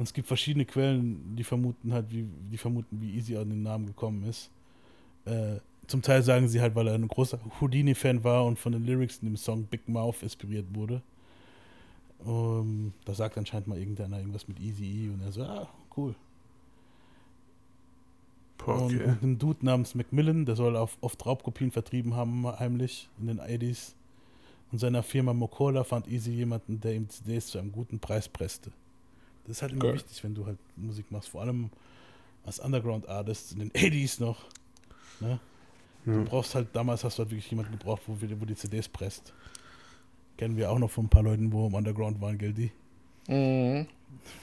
Und es gibt verschiedene Quellen, die vermuten halt, wie, die vermuten, wie Easy an den Namen gekommen ist. Äh, zum Teil sagen sie halt, weil er ein großer Houdini-Fan war und von den Lyrics in dem Song Big Mouth inspiriert wurde. Um, da sagt anscheinend mal irgendeiner irgendwas mit Easy E und er so, ah, cool. Okay. und ein Dude namens Macmillan, der soll auf, oft Raubkopien vertrieben haben, heimlich in den 80s. Und seiner Firma Mokola fand Easy jemanden, der ihm CDs zu einem guten Preis presste. Das ist halt immer Geil. wichtig, wenn du halt Musik machst, vor allem als Underground-Artist in den 80s noch. Ne? Du Ja. brauchst halt, damals hast du halt wirklich jemanden gebraucht, wo, wir- wo die CDs presst. Kennen wir auch noch von ein paar Leuten, wo im Underground waren, Geldi. Mhm.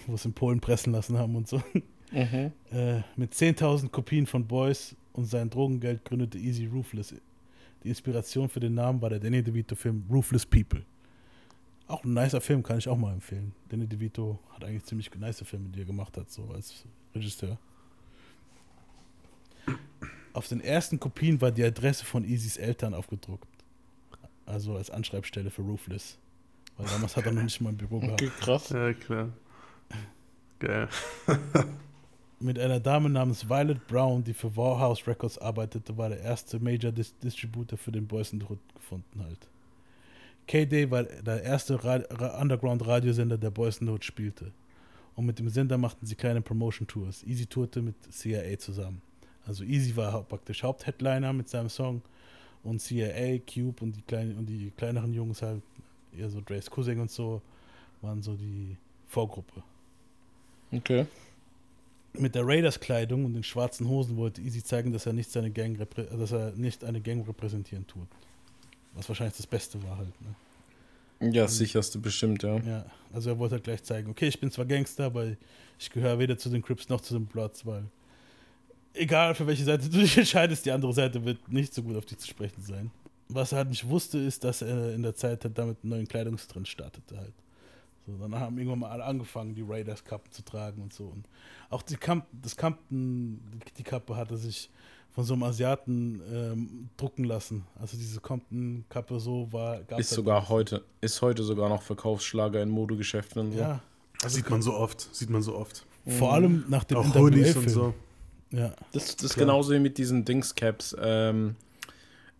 Wo es in Polen pressen lassen haben und so. Mhm. Äh, mit 10.000 Kopien von Boys und sein Drogengeld gründete Easy Ruthless. Die Inspiration für den Namen war der Danny DeVito-Film Ruthless People. Auch ein nicer Film, kann ich auch mal empfehlen. Danny DeVito hat eigentlich ziemlich nice Filme, die er gemacht hat, so als Regisseur. Auf den ersten Kopien war die Adresse von Easys Eltern aufgedruckt. Also als Anschreibstelle für Ruthless. Weil damals hat er noch nicht mal ein Büro gehabt. Okay, krass. Ja, klar. Geil. mit einer Dame namens Violet Brown, die für Warhouse Records arbeitete, war der erste Major Dis Distributor für den Boys in the Hood gefunden halt. K-Day war der erste Ra Ra Underground-Radiosender, der Boys Hood spielte. Und mit dem Sender machten sie kleine Promotion-Tours. Easy tourte mit CIA zusammen. Also Easy war praktisch Hauptheadliner mit seinem Song und CIA, Cube und die, kleinen, und die kleineren Jungs halt, eher so Dre's Cousin und so, waren so die Vorgruppe. Okay. Mit der Raiders-Kleidung und den schwarzen Hosen wollte Easy zeigen, dass er nicht seine Gang dass er nicht eine Gang repräsentieren tut. Was wahrscheinlich das Beste war halt. Ne? Ja, das sicherste bestimmt, ja. Ja, also er wollte halt gleich zeigen, okay, ich bin zwar Gangster, aber ich gehöre weder zu den Crips noch zu den Bloods, weil egal für welche Seite du dich entscheidest, die andere Seite wird nicht so gut auf dich zu sprechen sein. Was er halt nicht wusste, ist, dass er in der Zeit halt damit einen neuen Kleidungstrend startete halt. So, dann haben irgendwann mal alle angefangen, die Raiders-Kappen zu tragen und so. Und auch die Kamp das Kampen, die, die Kappe hatte sich von so einem Asiaten ähm, drucken lassen. Also diese Compton-Kappe so war, gab's Ist halt sogar heute, ist heute sogar noch Verkaufsschlager in Modegeschäften und so. Ja. Das sieht man so oft, sieht man so oft. Vor allem nach dem Auch Hoodies und so. Ja. Das, das ist Klar. genauso wie mit diesen Dings-Caps. Ähm,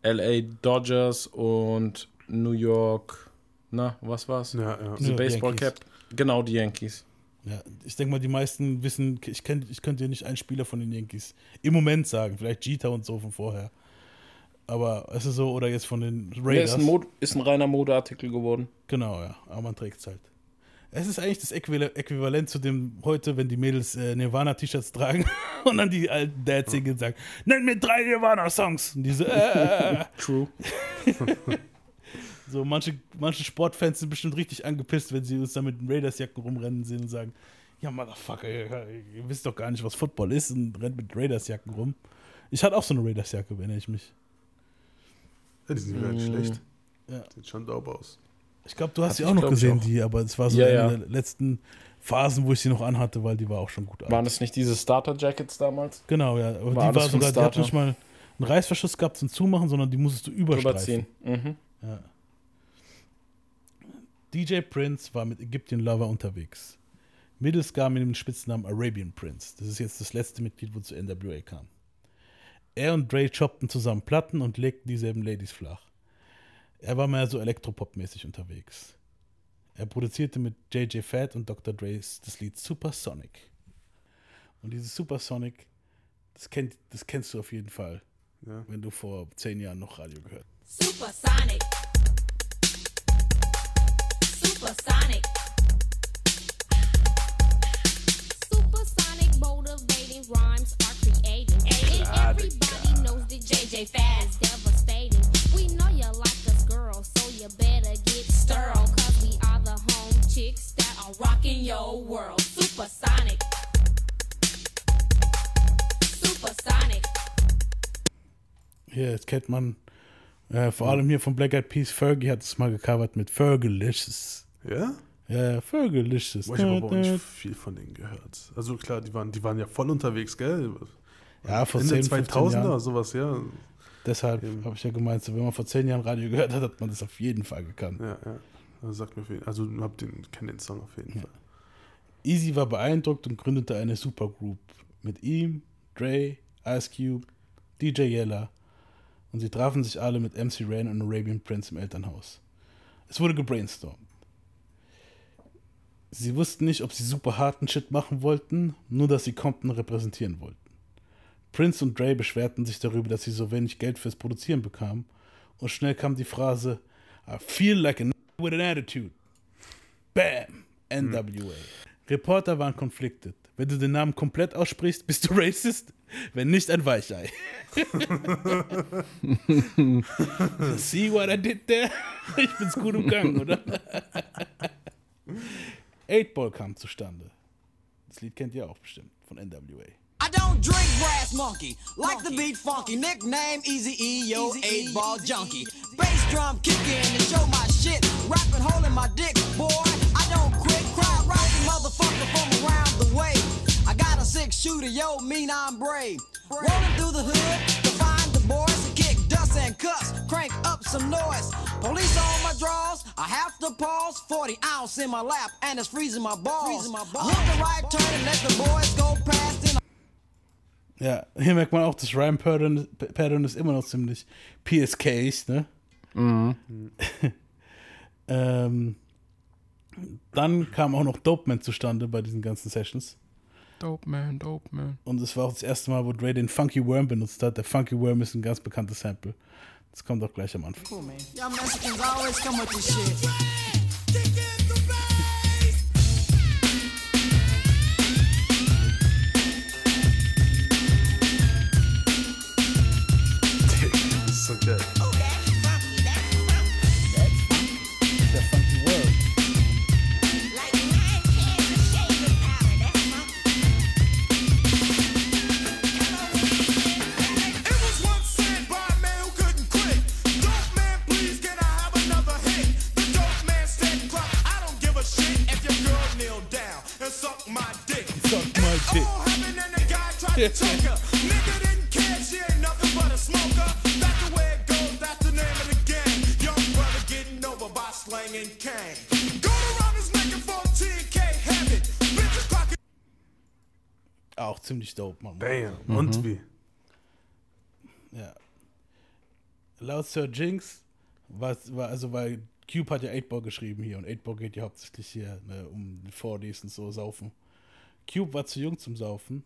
LA Dodgers und New York. Na, was war's? Ja, ja. Diese New York Baseball-Cap. Genau, die Yankees. Ja, ich denke mal, die meisten wissen, ich, kenn, ich könnte dir nicht einen Spieler von den Yankees im Moment sagen, vielleicht Jeter und so von vorher. Aber es ist so, oder jetzt von den Ja, Raiders. ist, ein Mod ist ein reiner Modeartikel geworden. Genau, ja, aber man trägt es halt. Es ist eigentlich das Äquival- Äquivalent zu dem heute, wenn die Mädels äh, Nirvana-T-Shirts tragen und dann die alten Dads hingehen und sagen, nenn mir drei Nirvana-Songs. Und diese, äh, True. So, manche, manche Sportfans sind bestimmt richtig angepisst, wenn sie uns da mit den Raiders-Jacken rumrennen sehen und sagen, ja, Motherfucker, ihr, ihr wisst doch gar nicht, was Football ist und rennt mit Raiders-Jacken rum. Ich hatte auch so eine Raiders-Jacke, erinnere ich mich. Ja, die sind gar nicht schlecht. Ja. Sieht schon dope aus. Ich glaube, du hast sie auch noch gesehen, auch. die, aber es war so Ja, eine ja. der letzten Phasen, wo ich sie noch anhatte, weil die war auch schon gut alt. Waren das nicht diese Starter-Jackets damals? Genau, ja. Aber War die war sogar, die hat nicht mal einen Reißverschluss gehabt zum Zumachen, sondern die musstest du überstreifen. Überziehen. Mhm. Ja. DJ Prince war mit Egyptian Lover unterwegs. Mittels gab ihm den Spitznamen Arabian Prince. Das ist jetzt das letzte Mitglied, wo zu NWA kam. Er und Dre choppten zusammen Platten und legten dieselben Ladies flach. Er war mehr so Elektropop-mäßig unterwegs. Er produzierte mit JJ Fat und Dr. Dre das Lied Supersonic. Und dieses Supersonic, das, kennt, das kennst du auf jeden Fall, Ja. wenn du vor zehn Jahren noch Radio gehört hast. Supersonic. Supersonic. Supersonic motivating rhymes are creating. And everybody knows that JJ Fad is devastating. We know you like us girls, so you better get sterile. Cause we are the home chicks that are rocking your world. Supersonic. Supersonic. Hier, jetzt kennt man äh, vor allem hier von Black Eyed Peas, Fergie hat es mal gecovert mit Fergalicious. Ja? Ja, ja. Boah, ich habe aber auch nicht viel von denen gehört. Also klar, die waren, die waren ja voll unterwegs, gell? Ja, vor Ende 10, 15 2000er, Jahren. sowas, ja. Deshalb habe ich ja gemeint, so, wenn man vor zehn Jahren Radio gehört hat, hat man das auf jeden Fall gekannt. Ja, ja. Also sagt mir jeden Also hab den, kenn den Song auf jeden Fall. Easy war beeindruckt und gründete eine Supergroup mit ihm, Dre, Ice Cube, DJ Yella und sie trafen sich alle mit MC Ren und Arabian Prince im Elternhaus. Es wurde gebrainstormt. Sie wussten nicht, ob sie super harten Shit machen wollten, nur dass sie Compton repräsentieren wollten. Prince und Dre beschwerten sich darüber, dass sie so wenig Geld fürs Produzieren bekamen und schnell kam die Phrase I feel like a n with an attitude. Bam! NWA. Reporter waren conflicted. Wenn du den Namen komplett aussprichst, bist du racist. Wenn nicht, ein Weichei. See what I did there? Ich bin's gut im Gang, oder? 8 Ball kam zustande. Das Lied kennt ihr auch bestimmt von NWA. I don't drink brass monkey, like the beat funky. Nickname Easy E, yo, eight ball junkie. Bass drum kicking and show my shit. Rapping, holding my dick, boy. I don't quit. Crowd rocking motherfucker from around the way. I got a six shooter, yo, mean I'm brave. Rolling through the hood to find the boys to kick dust and cuss. Crank up some noise. Police on my drawers. I have to pause. 40 ounce in my lap and it's freezing my balls. Freezing my balls. Hit the right turn and let the boys go past. Ja, hier merkt man auch, das Rhyme-Pattern Pattern ist immer noch ziemlich PSK, ne? ähm, dann kam auch noch Dope Man zustande bei diesen ganzen Sessions. Dope Man, Dope Man. Und es war auch das erste Mal, wo Dre den Funky Worm benutzt hat. Der Funky Worm ist ein ganz bekanntes Sample. Das kommt auch gleich am Anfang. Cool, man. Y'all Mexicans always come with this shit. So good. Auch ziemlich dope, Mann. Bam. Und wie? Ja. Laut Sir Jinx war, war also, weil Cube hat ja 8-Ball geschrieben hier und 8-Ball geht ja hauptsächlich hier ne, um die 4Ds und so saufen. Cube war zu jung zum Saufen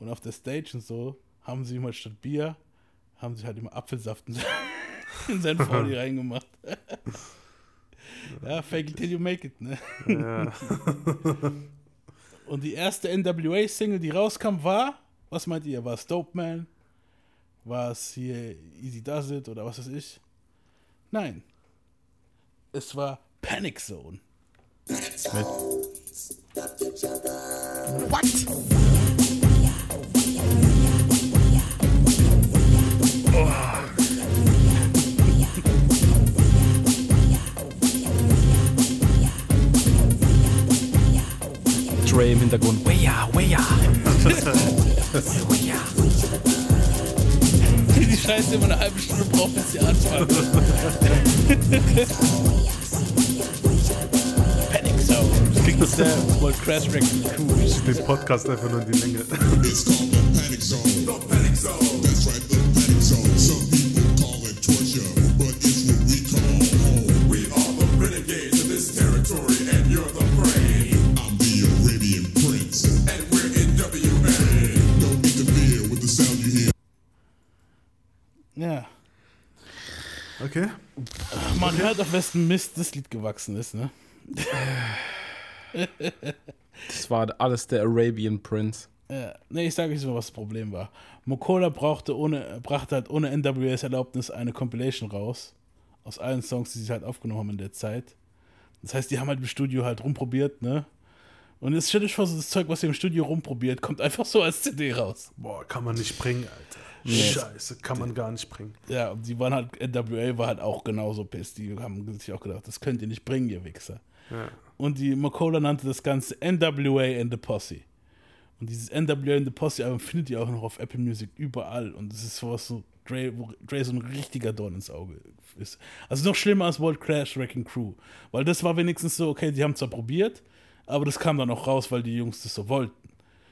und auf der Stage und so haben sie immer statt Bier, haben sie halt immer Apfelsaft in sein- in sein 4D reingemacht. ja, fake it till you make it, ne? Ja. Und die erste NWA-Single, die rauskam, war, was meint ihr? War es Dope Man? War es hier Easy Does It oder was weiß ich? Nein. Es war Panic Zone. Dre im Hintergrund. Weya, weya. Die Scheiße immer eine halbe Stunde braucht, bis sie anfangen. Panic Zone. Das klingt das sehr wohl Crash Record Crew. Den Podcast einfach nur in die Länge. Man hört auf wessen Mist das Lied gewachsen ist, ne? Das war alles der Arabian Prince. Ja, nee, ich sage euch mal, was das Problem war. Mokola brauchte ohne, brachte halt ohne NWAs Erlaubnis eine Compilation raus. Aus allen Songs, die sie halt aufgenommen haben in der Zeit. Das heißt, die haben halt im Studio halt rumprobiert, ne? Und jetzt stell dich vor, so das Zeug, was ihr im Studio rumprobiert, kommt einfach so als CD raus. Boah, kann man nicht bringen, Alter. Scheiße, kann man gar nicht bringen. Ja, und die waren halt, NWA war halt auch genauso pissed. Die haben sich auch gedacht, das könnt ihr nicht bringen, ihr Wichser. Ja. Und die Mokola nannte das Ganze NWA and the Posse. Und dieses NWA and the Posse Album findet ihr auch noch auf Apple Music überall. Und das ist sowas so, Dre, wo Dre so ein richtiger Dorn ins Auge ist. Also noch schlimmer als World Crash Wrecking Crew. Weil das war wenigstens so, okay, die haben zwar probiert, aber das kam dann auch raus, weil die Jungs das so wollten.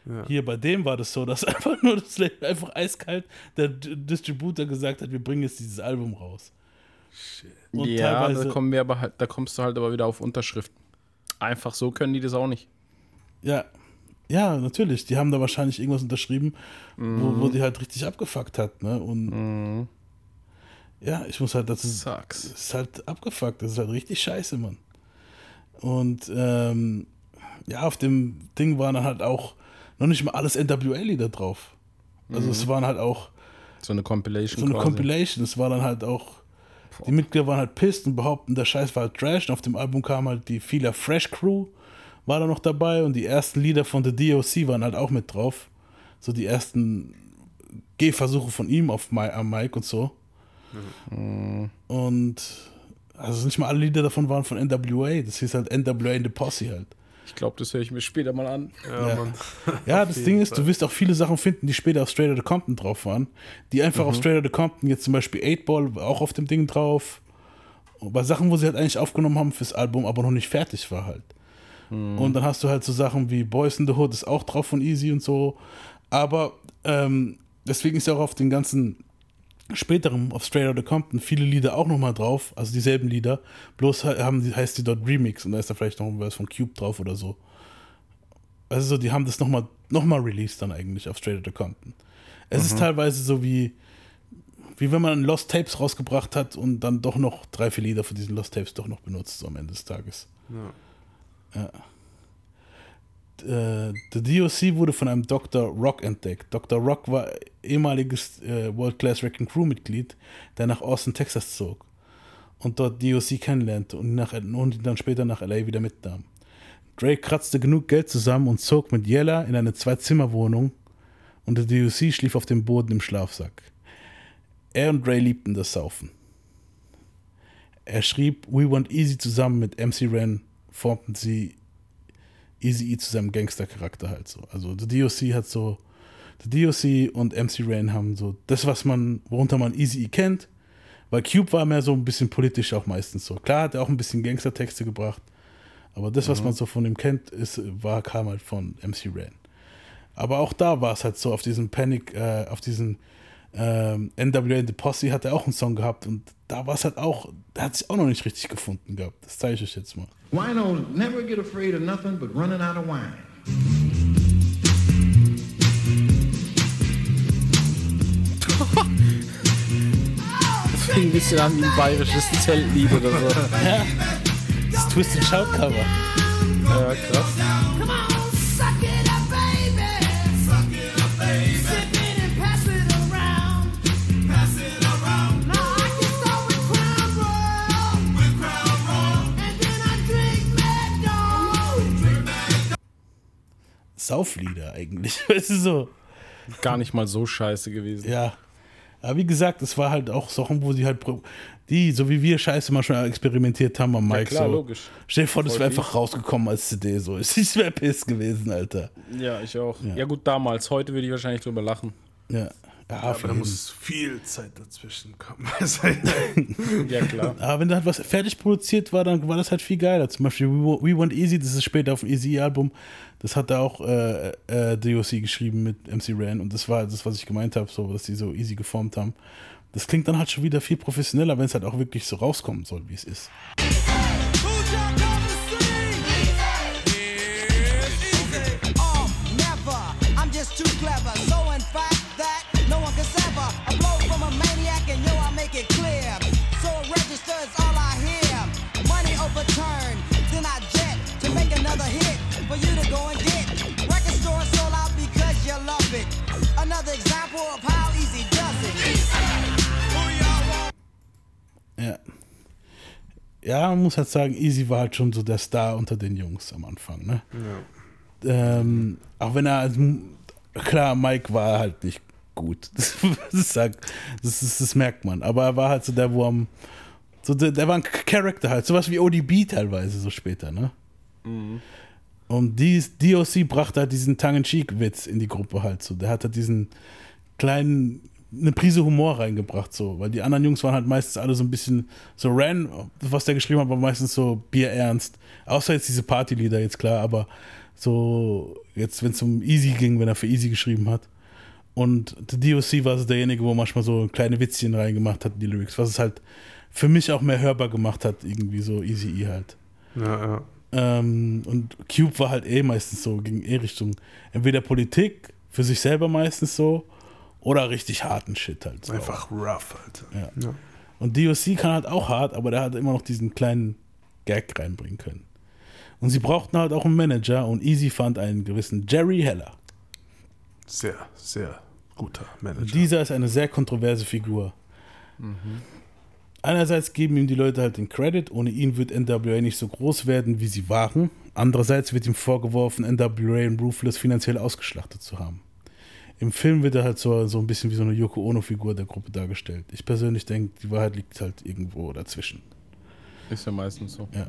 Ja. Hier bei dem war das so, dass einfach nur das Label einfach eiskalt der Distributor gesagt hat, wir bringen jetzt dieses Album raus. Und ja, da, teilweise- kommen wir aber halt, da kommst du halt aber wieder auf Unterschriften. Einfach so können die das auch nicht. Ja, ja, natürlich. Die haben da wahrscheinlich irgendwas unterschrieben, wo, wo die halt richtig abgefuckt hat, ne? Und ja, ich muss halt, das ist, Sucks. ist halt abgefuckt. Das ist halt richtig scheiße, Mann. Und ähm, ja, auf dem Ding waren dann halt auch noch nicht mal alles NWA-Lieder drauf. Also es waren halt auch So eine Compilation. so eine quasi. Compilation. Es war dann halt auch, die Mitglieder waren halt pissed und behaupten, der Scheiß war halt Trash. Und auf dem Album kam halt die Fila Fresh Crew, war da noch dabei und die ersten Lieder von The DOC waren halt auch mit drauf. So die ersten Gehversuche von ihm auf Mi am Mic und so. Und also nicht mal alle Lieder davon waren von NWA. Das hieß halt NWA in the Posse halt. Ich glaube, das höre ich mir später mal an. Ja, Ja. Mann. Ja, das Ding ist, Fall. du wirst auch viele Sachen finden, die später auf Straight Outta Compton drauf waren. Die einfach auf Straight Outta Compton, jetzt zum Beispiel 8-Ball, war auch auf dem Ding drauf. Und bei Sachen, wo sie halt eigentlich aufgenommen haben fürs Album, aber noch nicht fertig war halt. Und dann hast du halt so Sachen wie Boys in the Hood, ist auch drauf von Easy und so. Aber ähm, deswegen ist ja auch auf den ganzen späteren, auf Straight Outta Compton, viele Lieder auch nochmal drauf, also dieselben Lieder. Bloß haben die, heißt die dort Remix und da ist da vielleicht noch ein Vers von Cube drauf oder so. Also so, die haben das nochmal noch mal released dann eigentlich auf Straight Outta Compton. Es ist teilweise so wie, wie wenn man Lost Tapes rausgebracht hat und dann doch noch drei, vier Lieder von diesen Lost Tapes doch noch benutzt so am Ende des Tages. Ja. Äh, der DOC wurde von einem Dr. Rock entdeckt. Dr. Rock war ehemaliges äh, World Class Wrecking Crew Mitglied, der nach Austin, Texas zog und dort DOC kennenlernte und ihn, nach, und ihn dann später nach LA wieder mitnahm. Drake kratzte genug Geld zusammen und zog mit Yella in eine Zwei-Zimmer-Wohnung und der DOC schlief auf dem Boden im Schlafsack. Er und Dre liebten das Saufen. Er schrieb We Want Easy zusammen mit MC Ren, formten sie Easy zu seinem Gangster-Charakter halt so. Also The DOC hat so, The DOC und MC Rain haben so das, was man, worunter man Easy kennt, weil Cube war mehr so ein bisschen politisch auch meistens so. Klar hat er auch ein bisschen Gangster-Texte gebracht, aber das, was Mhm. man so von ihm kennt, ist, war, kam halt von MC Rain. Aber auch da war es halt so, auf diesen Panic, äh, auf diesen ähm, NWA the Posse hat er auch einen Song gehabt und da war es halt auch, der hat sich auch noch nicht richtig gefunden gehabt. Das zeige ich euch jetzt mal. Winos never get afraid of nothing but running out of wine. Das fing ein bisschen an wie ein bayerisches Zeltlied oder so. Ja. Das Twisted Shout Cover. Ja, krass. Sauflieder eigentlich. Weißt du so. Gar nicht mal so scheiße gewesen. Ja. Aber wie gesagt, es war halt auch Sachen, wo sie halt, die, so wie wir Scheiße manchmal experimentiert haben am Ja, Mike. klar, so. logisch. Stell dir vor, das wäre einfach rausgekommen als CD. So. Ich wäre piss gewesen, Alter. Ja, ich auch. Ja. Ja, gut, damals. Heute würde ich wahrscheinlich drüber lachen. Ja. Ja, aber da muss viel Zeit dazwischen kommen. Ja, klar. Aber wenn da halt was fertig produziert war, dann war das halt viel geiler. Zum Beispiel We, We Want Easy, das ist später auf dem Easy-Album. Das hat da auch äh, äh, DOC geschrieben mit MC Ran und das war das, was ich gemeint habe, so, dass die so easy geformt haben. Das klingt dann halt schon wieder viel professioneller, wenn es halt auch wirklich so rauskommen soll, wie es ist. Another example of how easy does it. Ja. Ja, man muss halt sagen, Easy war halt schon so der Star unter den Jungs am Anfang, ne? Ähm, auch wenn er, als M- klar, Mike war halt nicht gut. Das, das, sagt- das, ist- das merkt man. Aber er war halt so der, wo am, so der, der war ein Charakter halt, sowas wie ODB teilweise so später, ne? Und die, DOC brachte halt diesen Tongue-in-Cheek-Witz in die Gruppe halt so. Der hat halt diesen kleinen, eine Prise Humor reingebracht so, weil die anderen Jungs waren halt meistens alle so ein bisschen, so Ran, was der geschrieben hat, war meistens so bierernst. Außer jetzt diese Partylieder jetzt klar, aber so jetzt, wenn es um Easy ging, wenn er für Easy geschrieben hat. Und der DOC war so derjenige, wo manchmal so kleine Witzchen reingemacht hat in die Lyrics, was es halt für mich auch mehr hörbar gemacht hat, irgendwie so Easy E halt. Ja, ja. Ähm, und Cube war halt eh meistens so, ging eh Richtung entweder Politik, für sich selber meistens so, oder richtig harten Shit halt. So. Einfach rough, Alter. Ja. Und DOC kann halt auch hart, aber der hat immer noch diesen kleinen Gag reinbringen können. Und sie brauchten halt auch einen Manager und Easy fand einen gewissen Jerry Heller. Sehr, sehr guter Und Manager. dieser ist eine sehr kontroverse Figur. Einerseits geben ihm die Leute halt den Credit, ohne ihn wird NWA nicht so groß werden, wie sie waren. Andererseits wird ihm vorgeworfen, NWA und Ruthless finanziell ausgeschlachtet zu haben. Im Film wird er halt so, so ein bisschen wie so eine Yoko Ono-Figur der Gruppe dargestellt. Ich persönlich denke, die Wahrheit liegt halt irgendwo dazwischen. Ist ja meistens so. Ja.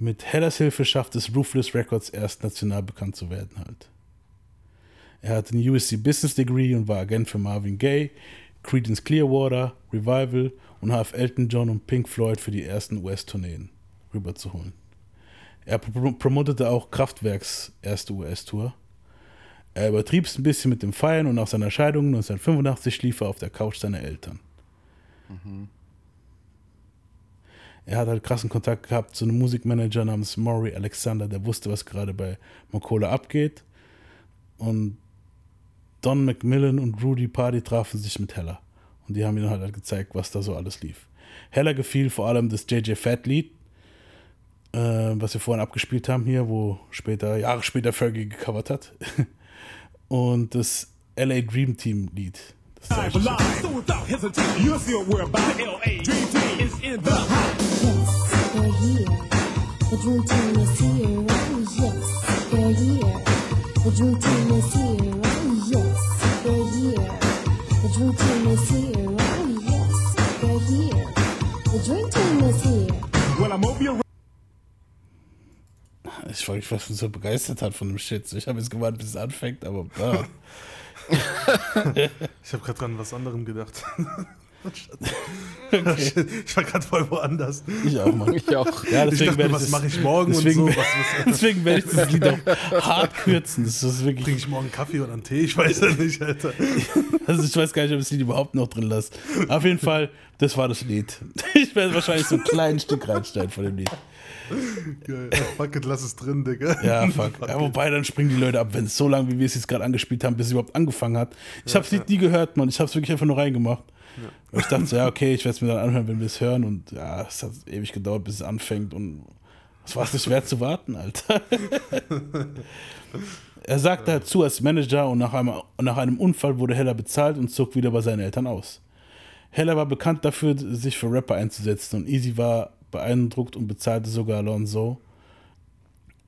Mit Hellers Hilfe schafft es Ruthless Records erst national bekannt zu werden halt. Er hat einen USC Business Degree und war Agent für Marvin Gaye, Creedence Clearwater, Revival und half Elton John und Pink Floyd für die ersten US-Tourneen rüberzuholen. Er prom promotete auch Kraftwerks erste US-Tour. Er übertrieb es ein bisschen mit dem Feiern und nach seiner Scheidung 1985 schlief er auf der Couch seiner Eltern. Er hat halt krassen Kontakt gehabt zu einem Musikmanager namens Maury Alexander, der wusste, was gerade bei Makola abgeht. Und Don McMillan und Rudy Party trafen sich mit Heller. Und die haben ihm halt gezeigt, was da so alles lief. Heller gefiel vor allem das JJ Fat Lied, äh, was wir vorhin abgespielt haben hier, wo später, Jahre später Fergie gecovert hat. Und das LA Dream Team Lied. Das I zeige ich live, euch. so without hesitation, you'll see what we're about. L.A. Dream Team is in the house. They're here. The dream team is here. Oh yes, they're here. The dream team is here. Dream team is here. Oh yes, they're here. The dream team is here. Well, I'm over your Ich war nicht, was mich so begeistert hat von dem Shit. Ich habe jetzt gewartet, bis es anfängt, aber ja. Ich habe gerade dran was anderem gedacht. Okay. Ich war gerade voll woanders. Ich auch, Mann. Ich auch. Ja, ich deswegen dachte, werde was mache ich morgen deswegen, und so. Was, was, deswegen werde ich das Lied auch hart kürzen. Das ist wirklich. Trinke ich morgen Kaffee oder einen Tee? Ich weiß ja nicht, Alter. Also ich weiß gar nicht, ob ich das Lied überhaupt noch drin lasse. Auf jeden Fall, das war das Lied. Ich werde wahrscheinlich so ein kleines Stück reinstellen von dem Lied. Geil. Ja, fuck it, lass es drin, Digga. Ja, fuck. Ja, wobei, dann springen die Leute ab, wenn es so lange, wie wir es jetzt gerade angespielt haben, bis es überhaupt angefangen hat. Ich Ja, habe das Lied nie gehört, Mann. Ich habe es wirklich einfach nur reingemacht. Und ich dachte so, ja, okay, ich werde es mir dann anhören, wenn wir es hören. Und ja, es hat ewig gedauert, bis es anfängt. Und es war es nicht wert zu warten, Alter. er sagte halt zu als Manager und nach einem, nach einem Unfall wurde Heller bezahlt und zog wieder bei seinen Eltern aus. Heller war bekannt dafür, sich für Rapper einzusetzen und Easy war beeindruckt und bezahlte sogar Alonso.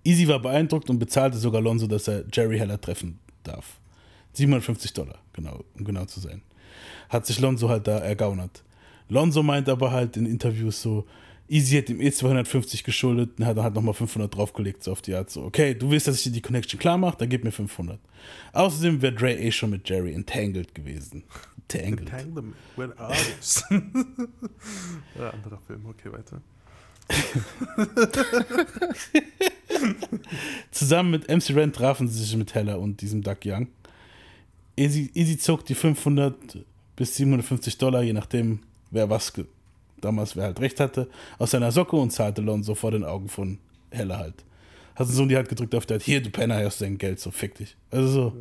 Easy war beeindruckt und bezahlte sogar Alonso, dass er Jerry Heller treffen darf. 750 Dollar, genau, um genau zu sein. Hat sich Lonzo halt da ergaunert. Lonzo meint aber halt in Interviews so, Easy hat ihm eh 250 geschuldet und hat dann halt nochmal 500 draufgelegt, so auf die Art so, okay, du willst, dass ich dir die Connection klar mache, dann gib mir 500. Außerdem wäre Dre eh schon mit Jerry entangled gewesen. Entangled. Entanglement. Where are ja, anderer Film. Okay, weiter. Zusammen mit MC Ren trafen sie sich mit Heller und diesem Doug Young. Easy, Easy zog die 500 bis 750 Dollar, je nachdem, wer was damals wer halt recht hatte, aus seiner Socke und zahlte Lonzo vor den Augen von Heller halt. Hat so die halt gedrückt auf der, hier, du Penner, hast dein Geld, so fick dich. Also so.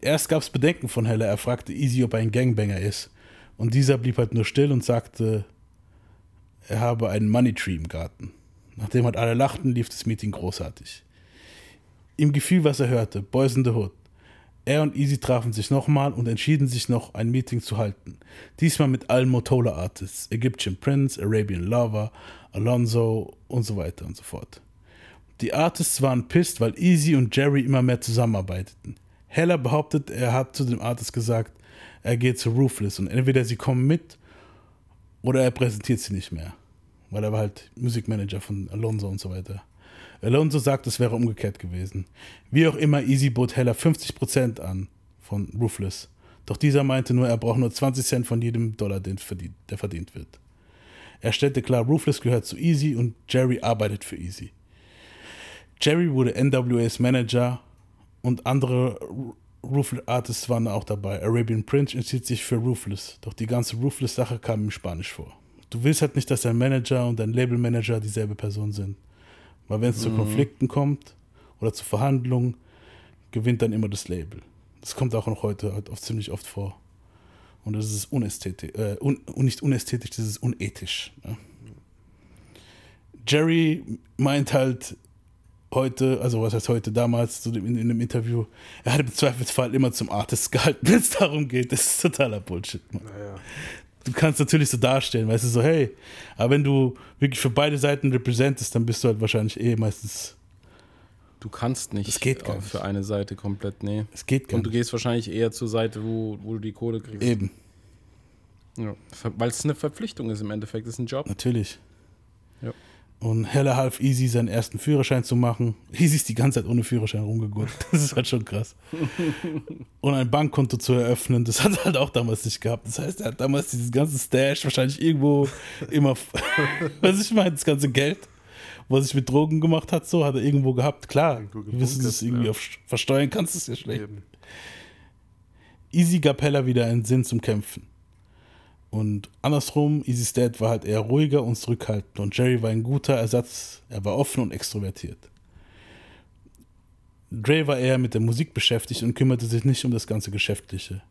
Erst gab es Bedenken von Heller, er fragte Easy, ob er ein Gangbanger ist. Und dieser blieb halt nur still und sagte, er habe einen Money Tree im Garten. Nachdem halt alle lachten, lief das Meeting großartig. Ihm gefiel, was er hörte, Boys in the Hood. Er und Easy trafen sich nochmal und entschieden sich noch, ein Meeting zu halten. Diesmal mit allen Motola-Artists, Egyptian Prince, Arabian Lover, Alonso und so weiter und so fort. Die Artists waren pissed, weil Easy und Jerry immer mehr zusammenarbeiteten. Heller behauptet, er hat zu dem Artist gesagt, er geht zu Ruthless und entweder sie kommen mit oder er präsentiert sie nicht mehr. Weil er war halt Musikmanager von Alonso und so weiter. Alonso sagt, es wäre umgekehrt gewesen. Wie auch immer, Easy bot Heller 50% an von Ruthless. Doch dieser meinte nur, er braucht nur 20 Cent von jedem Dollar, den verdient, der verdient wird. Er stellte klar, Ruthless gehört zu Easy und Jerry arbeitet für Easy. Jerry wurde NWAs Manager und andere Ruthless Artists waren auch dabei. Arabian Prince entschied sich für Ruthless, doch die ganze Ruthless-Sache kam ihm spanisch vor. Du willst halt nicht, dass dein Manager und dein Labelmanager dieselbe Person sind. Weil wenn es zu Mhm. Konflikten kommt oder zu Verhandlungen, gewinnt dann immer das Label. Das kommt auch noch heute halt oft, ziemlich oft vor. Und das ist unästhetisch, äh, un, nicht unästhetisch, das ist unethisch. Ne? Jerry meint halt heute, also was heißt heute, damals zu dem, in, in dem Interview, er hat im Zweifelsfall immer zum Artist gehalten, wenn es darum geht. Das ist totaler Bullshit, Mann. Du kannst natürlich so darstellen, weißt du, so, hey, aber wenn du wirklich für beide Seiten repräsentest, dann bist du halt wahrscheinlich eh meistens. Du kannst nicht Das geht gar äh, nicht. für eine Seite komplett, nee. Es geht gar Und du nicht. gehst wahrscheinlich eher zur Seite, wo, wo du die Kohle kriegst. Eben. Ja. Weil es eine Verpflichtung ist im Endeffekt, es ist ein Job. Natürlich. Ja. Und Heller half Easy seinen ersten Führerschein zu machen. Easy ist die ganze Zeit ohne Führerschein rumgegurkt. Das ist halt schon krass. Und ein Bankkonto zu eröffnen, das hat er halt auch damals nicht gehabt. Das heißt, er hat damals dieses ganze Stash wahrscheinlich irgendwo immer, was ich meine, das ganze Geld, was sich mit Drogen gemacht hat, so hat er irgendwo gehabt. Klar, wir wissen es irgendwie ja. auf versteuern kannst du es ja schlecht. Easy gab Heller wieder einen Sinn zum Kämpfen. Und andersrum, Easy's Dad war halt eher ruhiger und zurückhaltend und Jerry war ein guter Ersatz. Er war offen und extrovertiert. Dre war eher mit der Musik beschäftigt und kümmerte sich nicht um das ganze Geschäftliche.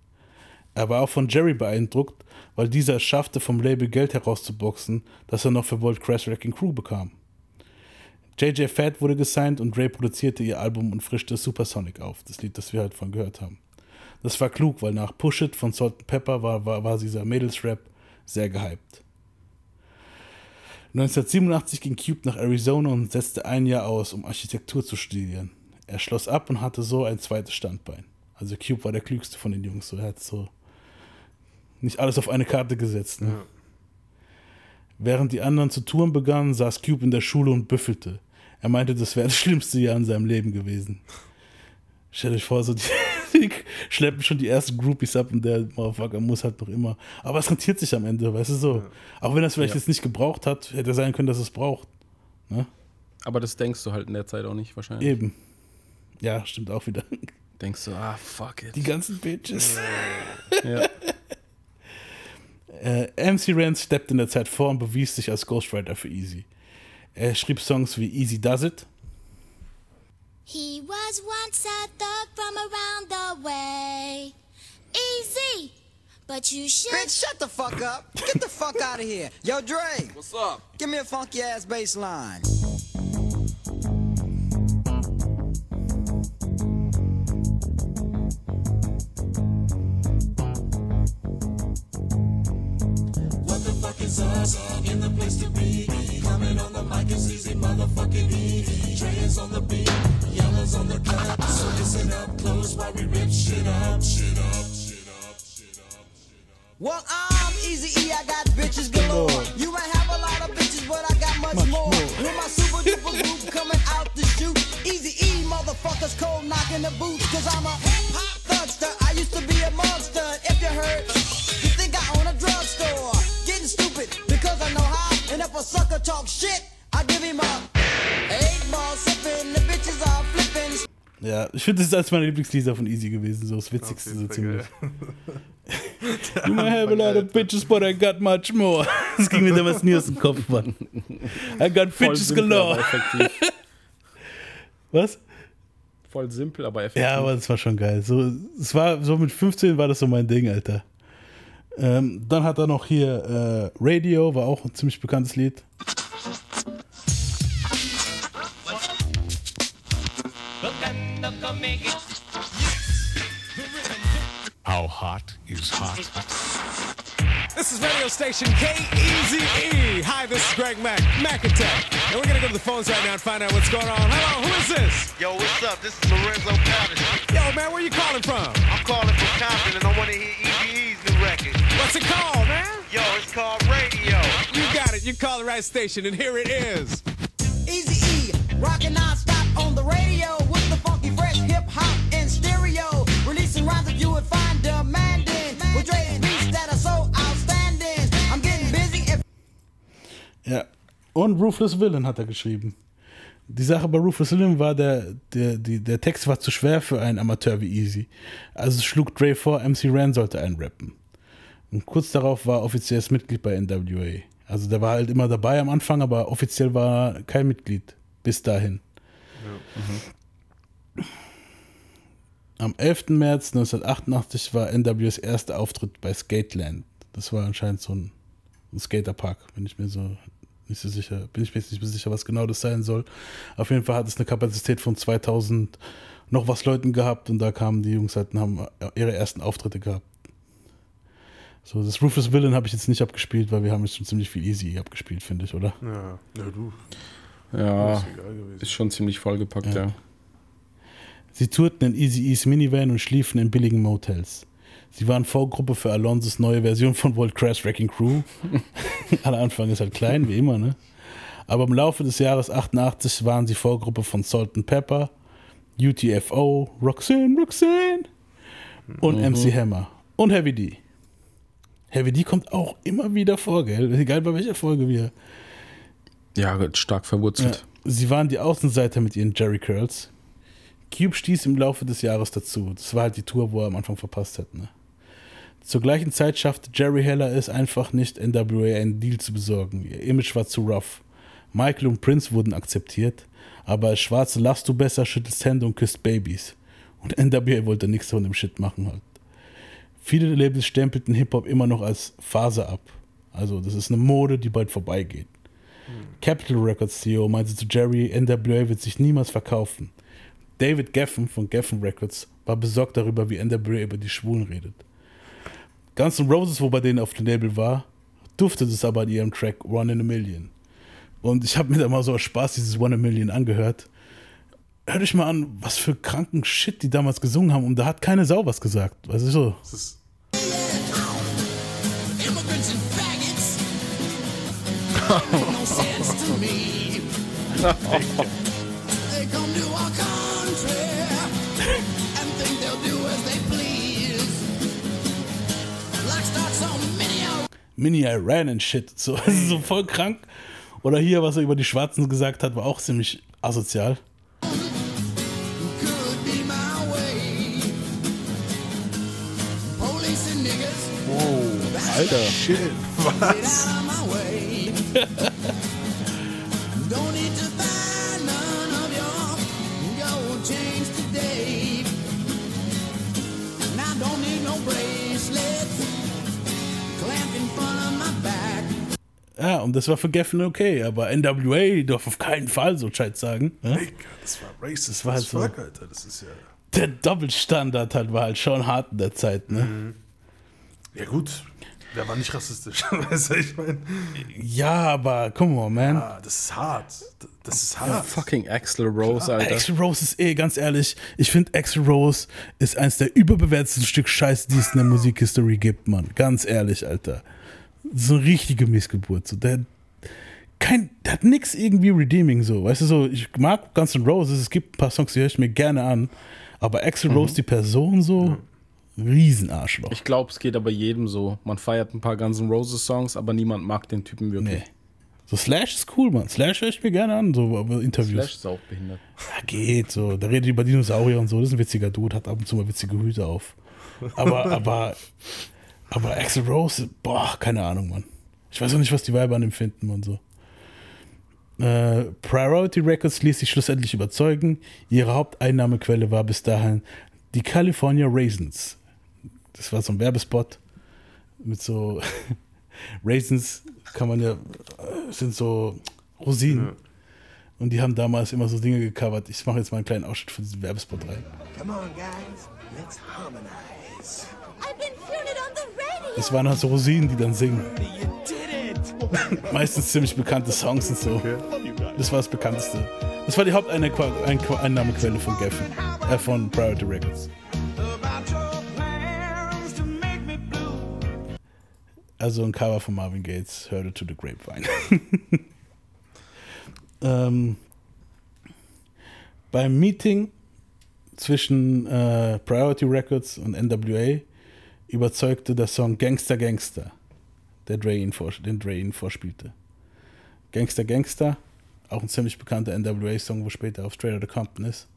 Er war auch von Jerry beeindruckt, weil dieser es schaffte, vom Label Geld herauszuboxen, das er noch für Volt Crash Wrecking Crew bekam. JJ Fat wurde gesigned und Dre produzierte ihr Album und frischte Supersonic auf, das Lied, das wir halt von gehört haben. Das war klug, weil nach Push It von Salt and Pepper war, war, war dieser Mädels-Rap sehr gehypt. 1987 ging Cube nach Arizona und setzte ein Jahr aus, um Architektur zu studieren. Er schloss ab und hatte so ein zweites Standbein. Also Cube war der klügste von den Jungs, so er hat so nicht alles auf eine Karte gesetzt. Ne? Während die anderen zu touren begannen, saß Cube in der Schule und büffelte. Er meinte, das wäre das schlimmste Jahr in seinem Leben gewesen. Stellt euch vor, so die, die schleppen schon die ersten Groupies ab und der Motherfucker muss halt noch immer. Aber es rentiert sich am Ende, weißt du so. Auch wenn er es vielleicht Ja. jetzt nicht gebraucht hat, hätte sein können, dass es braucht. Ne? Aber das denkst du halt in der Zeit auch nicht wahrscheinlich. Eben. Ja, stimmt auch wieder. Denkst du, ah, fuck it. Die ganzen Bitches. Ja. Äh, MC Rand steppt in der Zeit vor und bewies sich als Ghostwriter für Easy. Er schrieb Songs wie Easy Does It, He was once a thug from around the way. Easy, but you should. Bitch, shut the fuck up. Get the fuck out of here. Yo, Dre. What's up? Give me a funky ass bass line. What the fuck is us? In the place to be. Coming on the mic is easy, motherfucking E. Dre is on the beat, yellow's on the cut. So listen up close while we rip shit up, shit up, shit up, shit up. Well, I'm Easy E, I got bitches galore. You might have a lot of bitches, but I got much, more. With my super duper group coming out to shoot. Easy E, motherfuckers cold knocking the boots. Cause I'm a hot thugster. I used to be a monster. If you heard, you think I own a drugstore. Getting stupid because I know how. And if a sucker talk shit, I give him a eight ball sipping. The bitches are flipping. Ja, ich finde, das ist eines meiner Lieblingslieder von Easy gewesen, so das Witzigste so ziemlich. You might have a lot of bitches, but I got much more. Das ging mir damals nie aus dem Kopf, Mann. I got Voll bitches simpel, galore. Was? Voll simpel, aber effektiv. Ja, aber das war schon geil. So, es war, so mit 15 war das so mein Ding, Alter. Ähm, dann hat er noch hier äh, Radio, war auch ein ziemlich bekanntes Lied. How hot is hot? This is radio station K-E-Z-E. Hi, this is Greg Mack, Mac Attack. And we're gonna go to the phones right now and find out what's going on. Hello, who is this? Yo, what's up? This is Lorenzo Patterson. Yo, man, where you calling from? I'm calling from Compton and I want to hear EBE's new record. What's it called, man? Yo, it's called Radio. You got it. You call the right station, and here it is. Easy E, rockin' non-stop on the radio hip hop and stereo. Releasing rhymes that you would find demanding. With Dre's beats that are so outstanding. I'm getting busy if Ja. Und Ruthless Villain hat er geschrieben. Die Sache bei Ruthless Villain war, der, der, die, der Text war zu schwer für einen Amateur wie Easy. Also schlug Dre vor, MC Ran sollte einen rappen. Und kurz darauf war er offizielles Mitglied bei NWA. Also der war halt immer dabei am Anfang, aber offiziell war er kein Mitglied. Bis dahin. Am 11. März 1988 war NWAs erster Auftritt bei Skateland. Das war anscheinend so ein, ein Skaterpark, wenn ich mir so nicht so sicher, bin ich mir jetzt nicht so sicher, was genau das sein soll. Auf jeden Fall hat es eine Kapazität von 2000 noch was Leuten gehabt und da kamen die Jungs halt und haben ihre ersten Auftritte gehabt. So, das Rufus Villain habe ich jetzt nicht abgespielt, weil wir haben jetzt schon ziemlich viel Easy abgespielt, finde ich, oder? Ja, ja du. Ja, ist egal gewesen. ist schon ziemlich vollgepackt, ja. Ja. Sie tourten in Easy E's Minivan und schliefen in billigen Motels. Sie waren Vorgruppe für Alonsos neue Version von World Crash Wrecking Crew. Aller Anfang ist halt klein, wie immer, ne? Aber im Laufe des Jahres 88 waren sie Vorgruppe von Salt and Pepper, UTFO, Roxanne, Roxanne und Mhm. MC Hammer und Heavy D. Heavy D kommt auch immer wieder vor, gell? Egal bei welcher Folge wir. Ja, stark verwurzelt. Ja, sie waren die Außenseiter mit ihren Jerry Curls. Cube stieß im Laufe des Jahres dazu. Das war halt die Tour, wo er am Anfang verpasst hat. Ne? Zur gleichen Zeit schaffte Jerry Heller es einfach nicht, NWA einen Deal zu besorgen. Ihr Image war zu rough. Michael und Prince wurden akzeptiert, aber als Schwarze lachst du besser, schüttelst Hände und küsst Babys. Und NWA wollte nichts von dem Shit machen halt. Viele Labels stempelten Hip-Hop immer noch als Phase ab. Also, das ist eine Mode, die bald vorbeigeht. Capitol Records CEO meinte zu Jerry, NWA wird sich niemals verkaufen. David Geffen von Geffen Records war besorgt darüber, wie NWA über die Schwulen redet. Guns N' Roses, wo bei denen auf dem Label war, duftet es aber an ihrem Track One in a Million. Und ich habe mir da mal so aus Spaß dieses One in a Million angehört. Hört euch mal an, was für kranken Shit die damals gesungen haben und da hat keine Sau was gesagt. Weißt du so? Das ist Mini Iran and shit. So, das ist so voll krank. Oder hier, was er über die Schwarzen gesagt hat, war auch ziemlich asozial. Oh, Alter. Shit, Get Ja, und das war für Geffen okay, aber NWA darf auf keinen Fall so Scheiß sagen. Ja? Digga, das war racist. Das war halt so. fuck, Alter. Das ist ja. Der Doppelstandard halt war halt schon hart in der Zeit, ne? Ja, gut. Der war nicht rassistisch. weißt du, ich meine. Ja, aber come on, man. Ah, das ist hart. Das ist hart. Fucking Axel Rose, Alter. Axel Rose ist eh, ganz ehrlich, ich finde Axel Rose ist eins der überbewertetsten Stück Scheiß, die es in der Musikhistorie gibt, Mann. Ganz ehrlich, Alter. So eine richtige Missgeburt. So, der, kein, der hat nix irgendwie redeeming, so. Weißt du, so, ich mag Guns N' Roses, es gibt ein paar Songs, die höre ich mir gerne an, aber Axel Rose, die Person, so, Riesenarschloch. Ich glaube, es geht aber jedem so. Man feiert ein paar Guns N' Roses Songs, aber niemand mag den Typen wirklich. Nee. So, Slash ist cool, Mann. Slash höre ich mir gerne an, so aber Interviews. Slash ist auch behindert. Ja, geht so. Der redet über Dinosaurier und so. Das ist ein witziger Dude, hat ab und zu mal witzige Hüte auf. Aber, aber, aber Axel Rose, boah, keine Ahnung, Mann. Ich weiß auch nicht, was die Weiber an ihm finden und so. Äh, Priority Records ließ sich schlussendlich überzeugen. Ihre Haupteinnahmequelle war bis dahin die California Raisins. Das war so ein Werbespot mit so Raisins kann man ja, äh, sind so Rosinen. Und die haben damals immer so Dinge gecovert. Ich mache jetzt mal einen kleinen Ausschnitt von diesem Werbespot rein. Come on, guys. Let's harmonize. I've been hearing it on the radio. Das waren halt so Rosinen, die dann singen. Meistens ziemlich bekannte Songs und so. Das war das bekannteste. Das war die Haupteinnahmequelle von Geffen, äh, von Priority Records. Also ein Cover von Marvin Gates, Heard It to the Grapevine. ähm, beim Meeting zwischen äh, Priority Records und NWA überzeugte der Song Gangster Gangster, der Dre ihn vors- den Dre ihn vorspielte. Gangster Gangster, auch ein ziemlich bekannter NWA-Song, wo später auf Straight Outta Compton ist.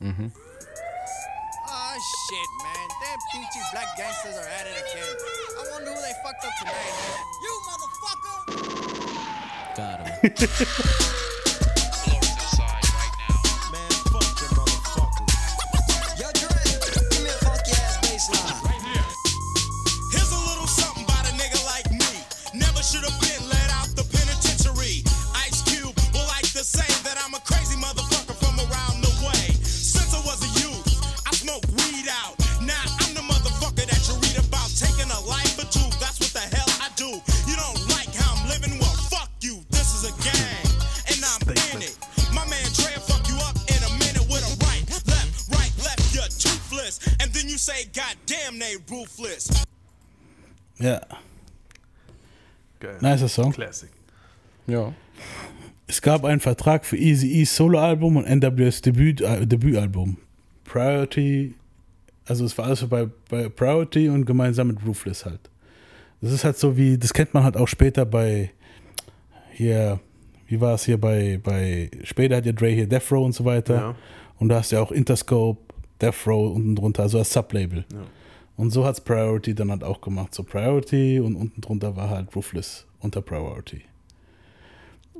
Mhm. Oh shit, man. Them peachy black gangsters are at it again. I wonder who they fucked up tonight, man. You motherfucker! Got him. Ja. Geil. Nicer Song. Classic. Ja. Es gab einen Vertrag für Easy E's Soloalbum und NWS Debüt, äh, Debütalbum. Priority, also es war alles so bei, bei Priority und gemeinsam mit Ruthless halt. Das ist halt so wie, das kennt man halt auch später bei hier, wie war es hier bei, bei, später hat ja Dre hier Death Row und so weiter. Ja. Und da hast du ja auch Interscope, Death Row unten drunter, also als Sublabel. Ja. Und so hat es Priority dann halt auch gemacht. So Priority und unten drunter war halt Ruthless unter Priority.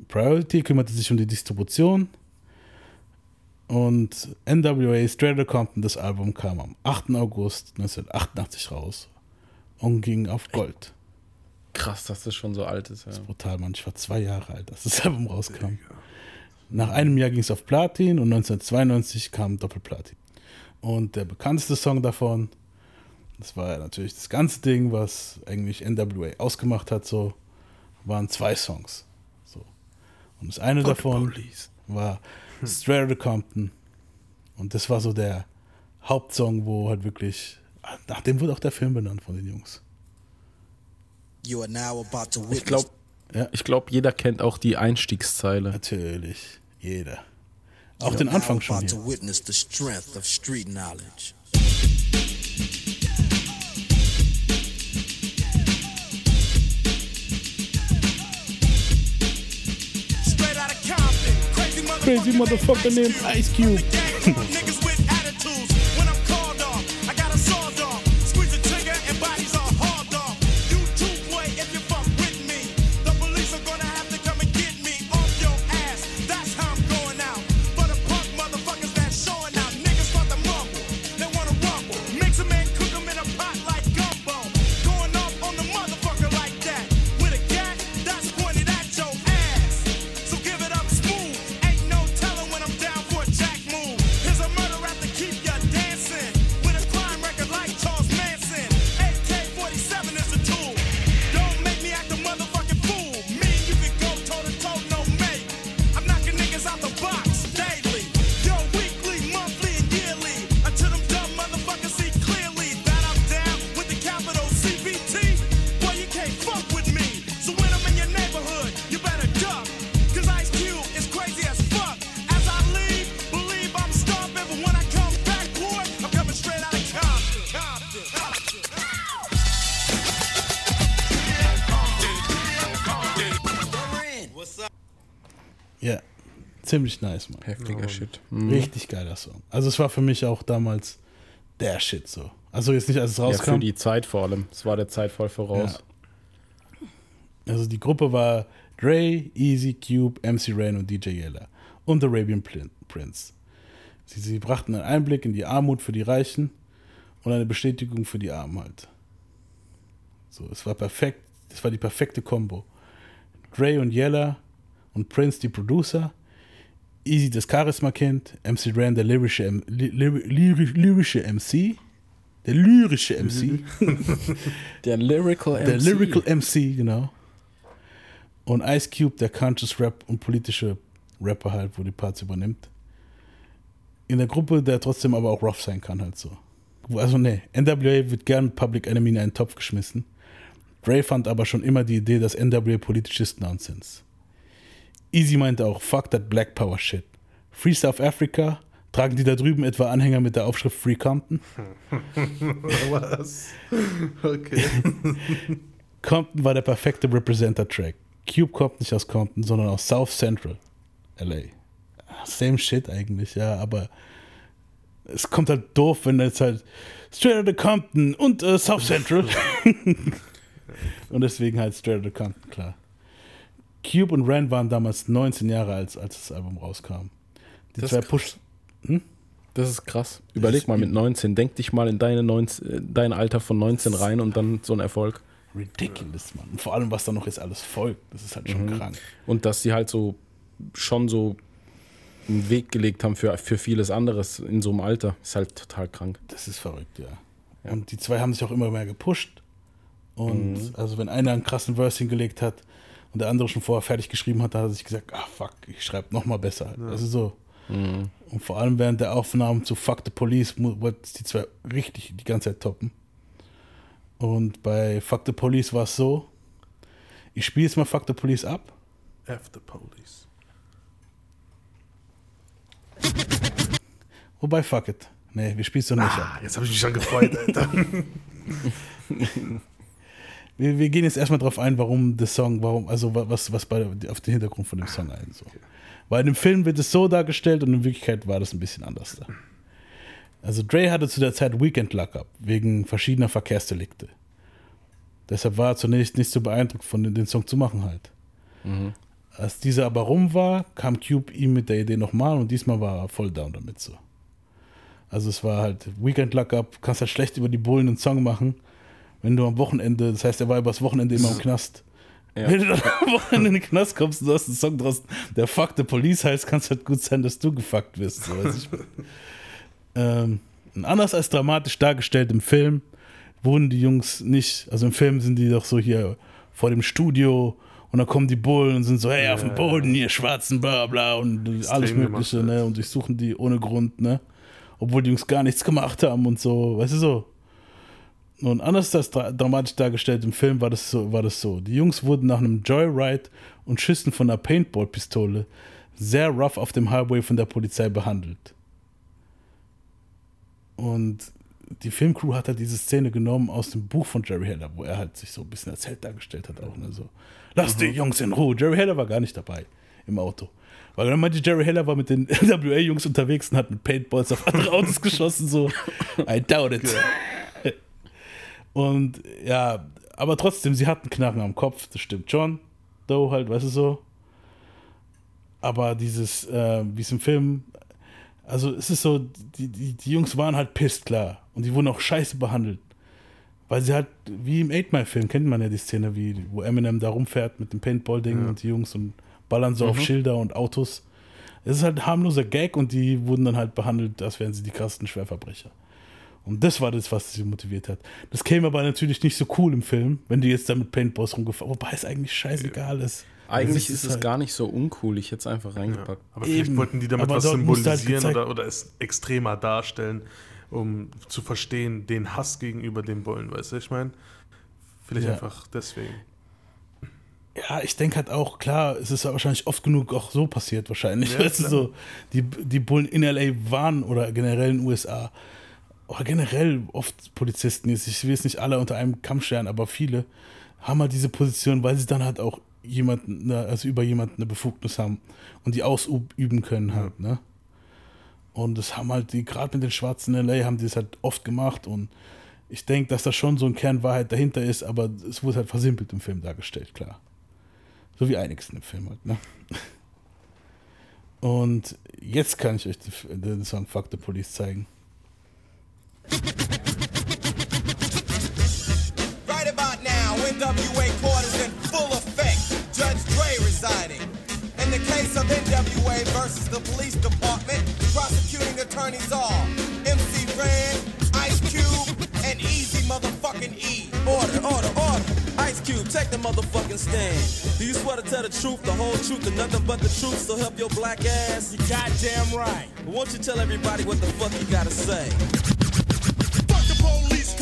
Priority kümmerte sich um die Distribution und NWA Straight Compton, das Album kam am 8. August 1988 raus und ging auf Gold. Krass, dass das schon so alt ist. Ja. Brutal, Mann. Ich war zwei Jahre alt, als das Album rauskam. Nach einem Jahr ging es auf Platin und 1992 kam Doppelplatin. Und der bekannteste Song davon, das war ja natürlich das ganze Ding, was eigentlich NWA ausgemacht hat, so, waren zwei Songs. So. Und das eine the davon war Straight Outta Compton. Und das war so der Hauptsong, wo halt wirklich, nach dem wurde auch der Film benannt von den Jungs. You are now about to Ich witness. glaube, Ja. Ich glaube, jeder kennt auch die Einstiegszeile. Natürlich, jeder. Auch den Anfang schon hier. Crazy motherfucker named Ice Cube. ziemlich nice, Mann. Heftiger Shit. Mhm. Richtig geiler Song. Also es war für mich auch damals der Shit so. Also jetzt nicht, als es Ja, rauskam. für die Zeit vor allem. Es war der Zeit voll voraus. Also die Gruppe war Dre, Easy, Cube, MC Rain und DJ Yella und Arabian Prince. Sie, sie brachten einen Einblick in die Armut für die Reichen und eine Bestätigung für die Armen halt. So, es war perfekt, es war die perfekte Combo. Dre und Yella und Prince die Producer, Easy das Charisma-Kind, MC Rain der lyrische, M- ly- lyri- lyri- lyrische MC, der lyrische MC. Der Lyrical Der MC. Lyrical MC, genau. Und Ice Cube, der Conscious Rap und politische Rapper halt, wo die Parts übernimmt. In der Gruppe, der trotzdem aber auch rough sein kann, halt so. Also ne, NWA wird gern mit Public Enemy in einen Topf geschmissen. Dre fand aber schon immer die Idee, dass NWA politisch ist Nonsense. Easy meinte auch, fuck that Black Power Shit. Free South Africa, tragen die da drüben etwa Anhänger mit der Aufschrift Free Compton? Was? Okay. Compton war der perfekte Representer-Track. Cube kommt nicht aus Compton, sondern aus South Central LA. Same shit eigentlich, ja, aber es kommt halt doof, wenn jetzt halt Straight Outta Compton und äh, South Central. und deswegen halt Straight Outta Compton, klar. Cube und Ren waren damals 19 Jahre alt, als das Album rauskam. Die Das zwei ist Push. Hm? Das ist krass. Überleg ist mal mit 19. Denk dich mal in deine 19, äh, dein Alter von 19 rein und dann so ein Erfolg. Ridiculous, Mann. Und vor allem, was da noch jetzt alles folgt, das ist halt schon Mhm. krank. Und dass sie halt so schon so einen Weg gelegt haben für, für vieles anderes in so einem Alter, ist halt total krank. Das ist verrückt, ja. Und die zwei haben sich auch immer mehr gepusht. Und Mhm. also wenn einer einen krassen Verse hingelegt hat und der andere schon vorher fertig geschrieben hat, da hat er sich gesagt, ah fuck, ich schreibe noch mal besser. Ja. Also so. Mhm. Und vor allem während der Aufnahmen zu Fuck the Police wollten es die zwei richtig die ganze Zeit toppen. Und bei Fuck the Police war es so, ich spiele jetzt mal Fuck the Police ab. F the police. Wobei, fuck it. Nee, wir spielen es doch nicht Ah, ab. jetzt habe ich mich schon gefreut, Alter. wir, wir gehen jetzt erstmal drauf ein, warum der Song, warum, also wa- was, was bei, auf den Hintergrund von dem Song ein. So. Weil in dem Film wird es so dargestellt und in Wirklichkeit war das ein bisschen anders da. Also Dre hatte zu der Zeit Weekend Lockup wegen verschiedener Verkehrsdelikte. Deshalb war er zunächst nicht so beeindruckt von den, den Song zu machen halt. Mhm. Als dieser aber rum war, kam Cube ihm mit der Idee nochmal und diesmal war er voll down damit so. Also es war halt Weekend Lockup, kannst halt schlecht über die Bullen einen Song machen, wenn du am Wochenende, das heißt, er war übers Wochenende immer im Knast. Ja. Wenn du dann am Wochenende in den Knast kommst und du hast einen Song draußen, der Fuck the Police heißt, kann es halt gut sein, dass du gefuckt wirst. So, ähm, anders als dramatisch dargestellt im Film, wurden die Jungs nicht, also im Film sind die doch so hier vor dem Studio und dann kommen die Bullen und sind so, hey, auf dem Boden, ihr Schwarzen, bla bla und alles Mögliche, gemacht, ne? Und durchsuchen die ohne Grund, ne? Obwohl die Jungs gar nichts gemacht haben und so, weißt du so. Nun, anders als dra dramatisch dargestellt im Film war das, so, war das so. Die Jungs wurden nach einem Joyride und Schüssen von einer Paintball-Pistole sehr rough auf dem Highway von der Polizei behandelt. Und die Filmcrew hat halt diese Szene genommen aus dem Buch von Jerry Heller, wo er halt sich so ein bisschen als Held dargestellt hat auch. Ne? So, Lass die Jungs in Ruhe. Jerry Heller war gar nicht dabei im Auto. Weil dann meinte Jerry Heller war mit den NWA-Jungs unterwegs und hat mit Paintballs auf andere Autos geschossen, so. I doubt it. Und ja, aber trotzdem, sie hatten Knarren am Kopf, das stimmt schon. Though halt, weißt du so. Aber dieses, äh, wie es im Film, also es ist so, die, die, die Jungs waren halt pisst, klar. Und die wurden auch scheiße behandelt. Weil sie halt, wie im 8 Mile Film, kennt man ja die Szene, wie, wo Eminem da rumfährt mit dem Paintball-Ding Ja. und die Jungs und ballern so auf Mhm. Schilder und Autos. Es ist halt ein harmloser Gag und die wurden dann halt behandelt, als wären sie die krassesten Schwerverbrecher. Und das war das, was sie motiviert hat. Das käme aber natürlich nicht so cool im Film, wenn die jetzt da mit Paintballs rumgefahren, wobei es eigentlich scheißegal ist. Eigentlich Das ist es halt- gar nicht so uncool. Ich hätte es einfach reingepackt. Aber vielleicht wollten die damit Aber was halt symbolisieren gezeigt- oder, oder es extremer darstellen, um zu verstehen, den Hass gegenüber den Bullen, weißt du, ich meine? Vielleicht Ja. einfach deswegen. Ja, ich denke halt auch, klar, es ist ja wahrscheinlich oft genug auch so passiert, wahrscheinlich. Ja, weißt du, so, die, die Bullen in LA waren oder generell in den USA, oder generell oft Polizisten, jetzt, ich will es nicht alle unter einem Kamm scheren, aber viele haben halt diese Position, weil sie dann halt auch jemanden, ne, also über jemanden eine Befugnis haben und die ausüben können halt, ne? Und das haben halt die, gerade mit den Schwarzen in LA haben die es halt oft gemacht und ich denke, dass da schon so ein Kern Wahrheit dahinter ist, aber es wurde halt versimpelt im Film dargestellt, klar. So wie einiges in dem Film halt, ne? Und jetzt kann ich euch den Song Fuck the Police zeigen. Right about now, NWA court is in full effect. Judge Dre residing. In the case of NWA versus the police department, prosecuting attorneys are MC Ren, Ice Cube, and Easy motherfucking E. Order, order, order. Ice Cube, take the motherfucking stand. Do you swear to tell the truth, the whole truth, and nothing but the truth, so help your black ass? You goddamn right. Won't you tell everybody what the fuck you gotta say?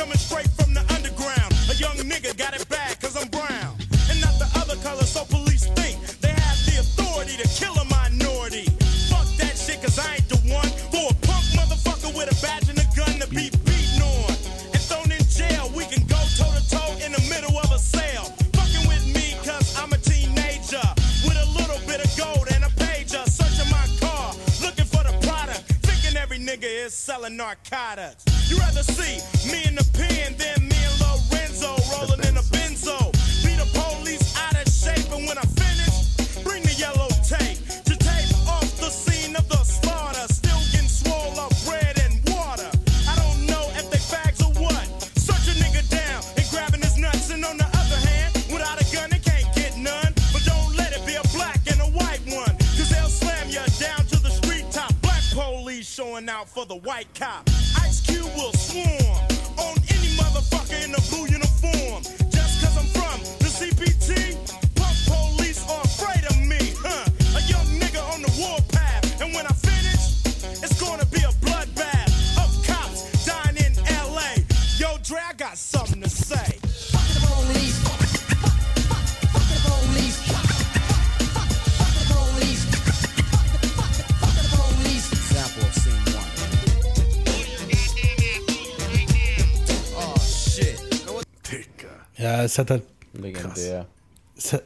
Coming straight from the underground. A young nigga got it bad cause I'm brown. And not the other color, so police think they have the authority to kill a minority. Fuck that shit cause I ain't the one for a punk motherfucker with a badge and a gun to be beaten on. And thrown in jail, we can go toe to toe in the middle of a sale. Fucking with me cause I'm a teenager. With a little bit of gold and a pager. Searching my car, looking for the product. Thinking every nigga is selling narcotics. You rather see me in the pen than me and Lorenzo rolling in a benzo. Be the police out of shape, and when I finish, bring the yellow tape to tape off the scene of the slaughter. Still getting bread and water. I don't know if they or what. Search a nigga down and grabbing his nuts, and on the other hand, without a gun, can't get none. But don't let it be a black and a white one, cause they'll slam you down to the street top. Black police showing out for the white cop. Es hat halt. Legendär. Es hat,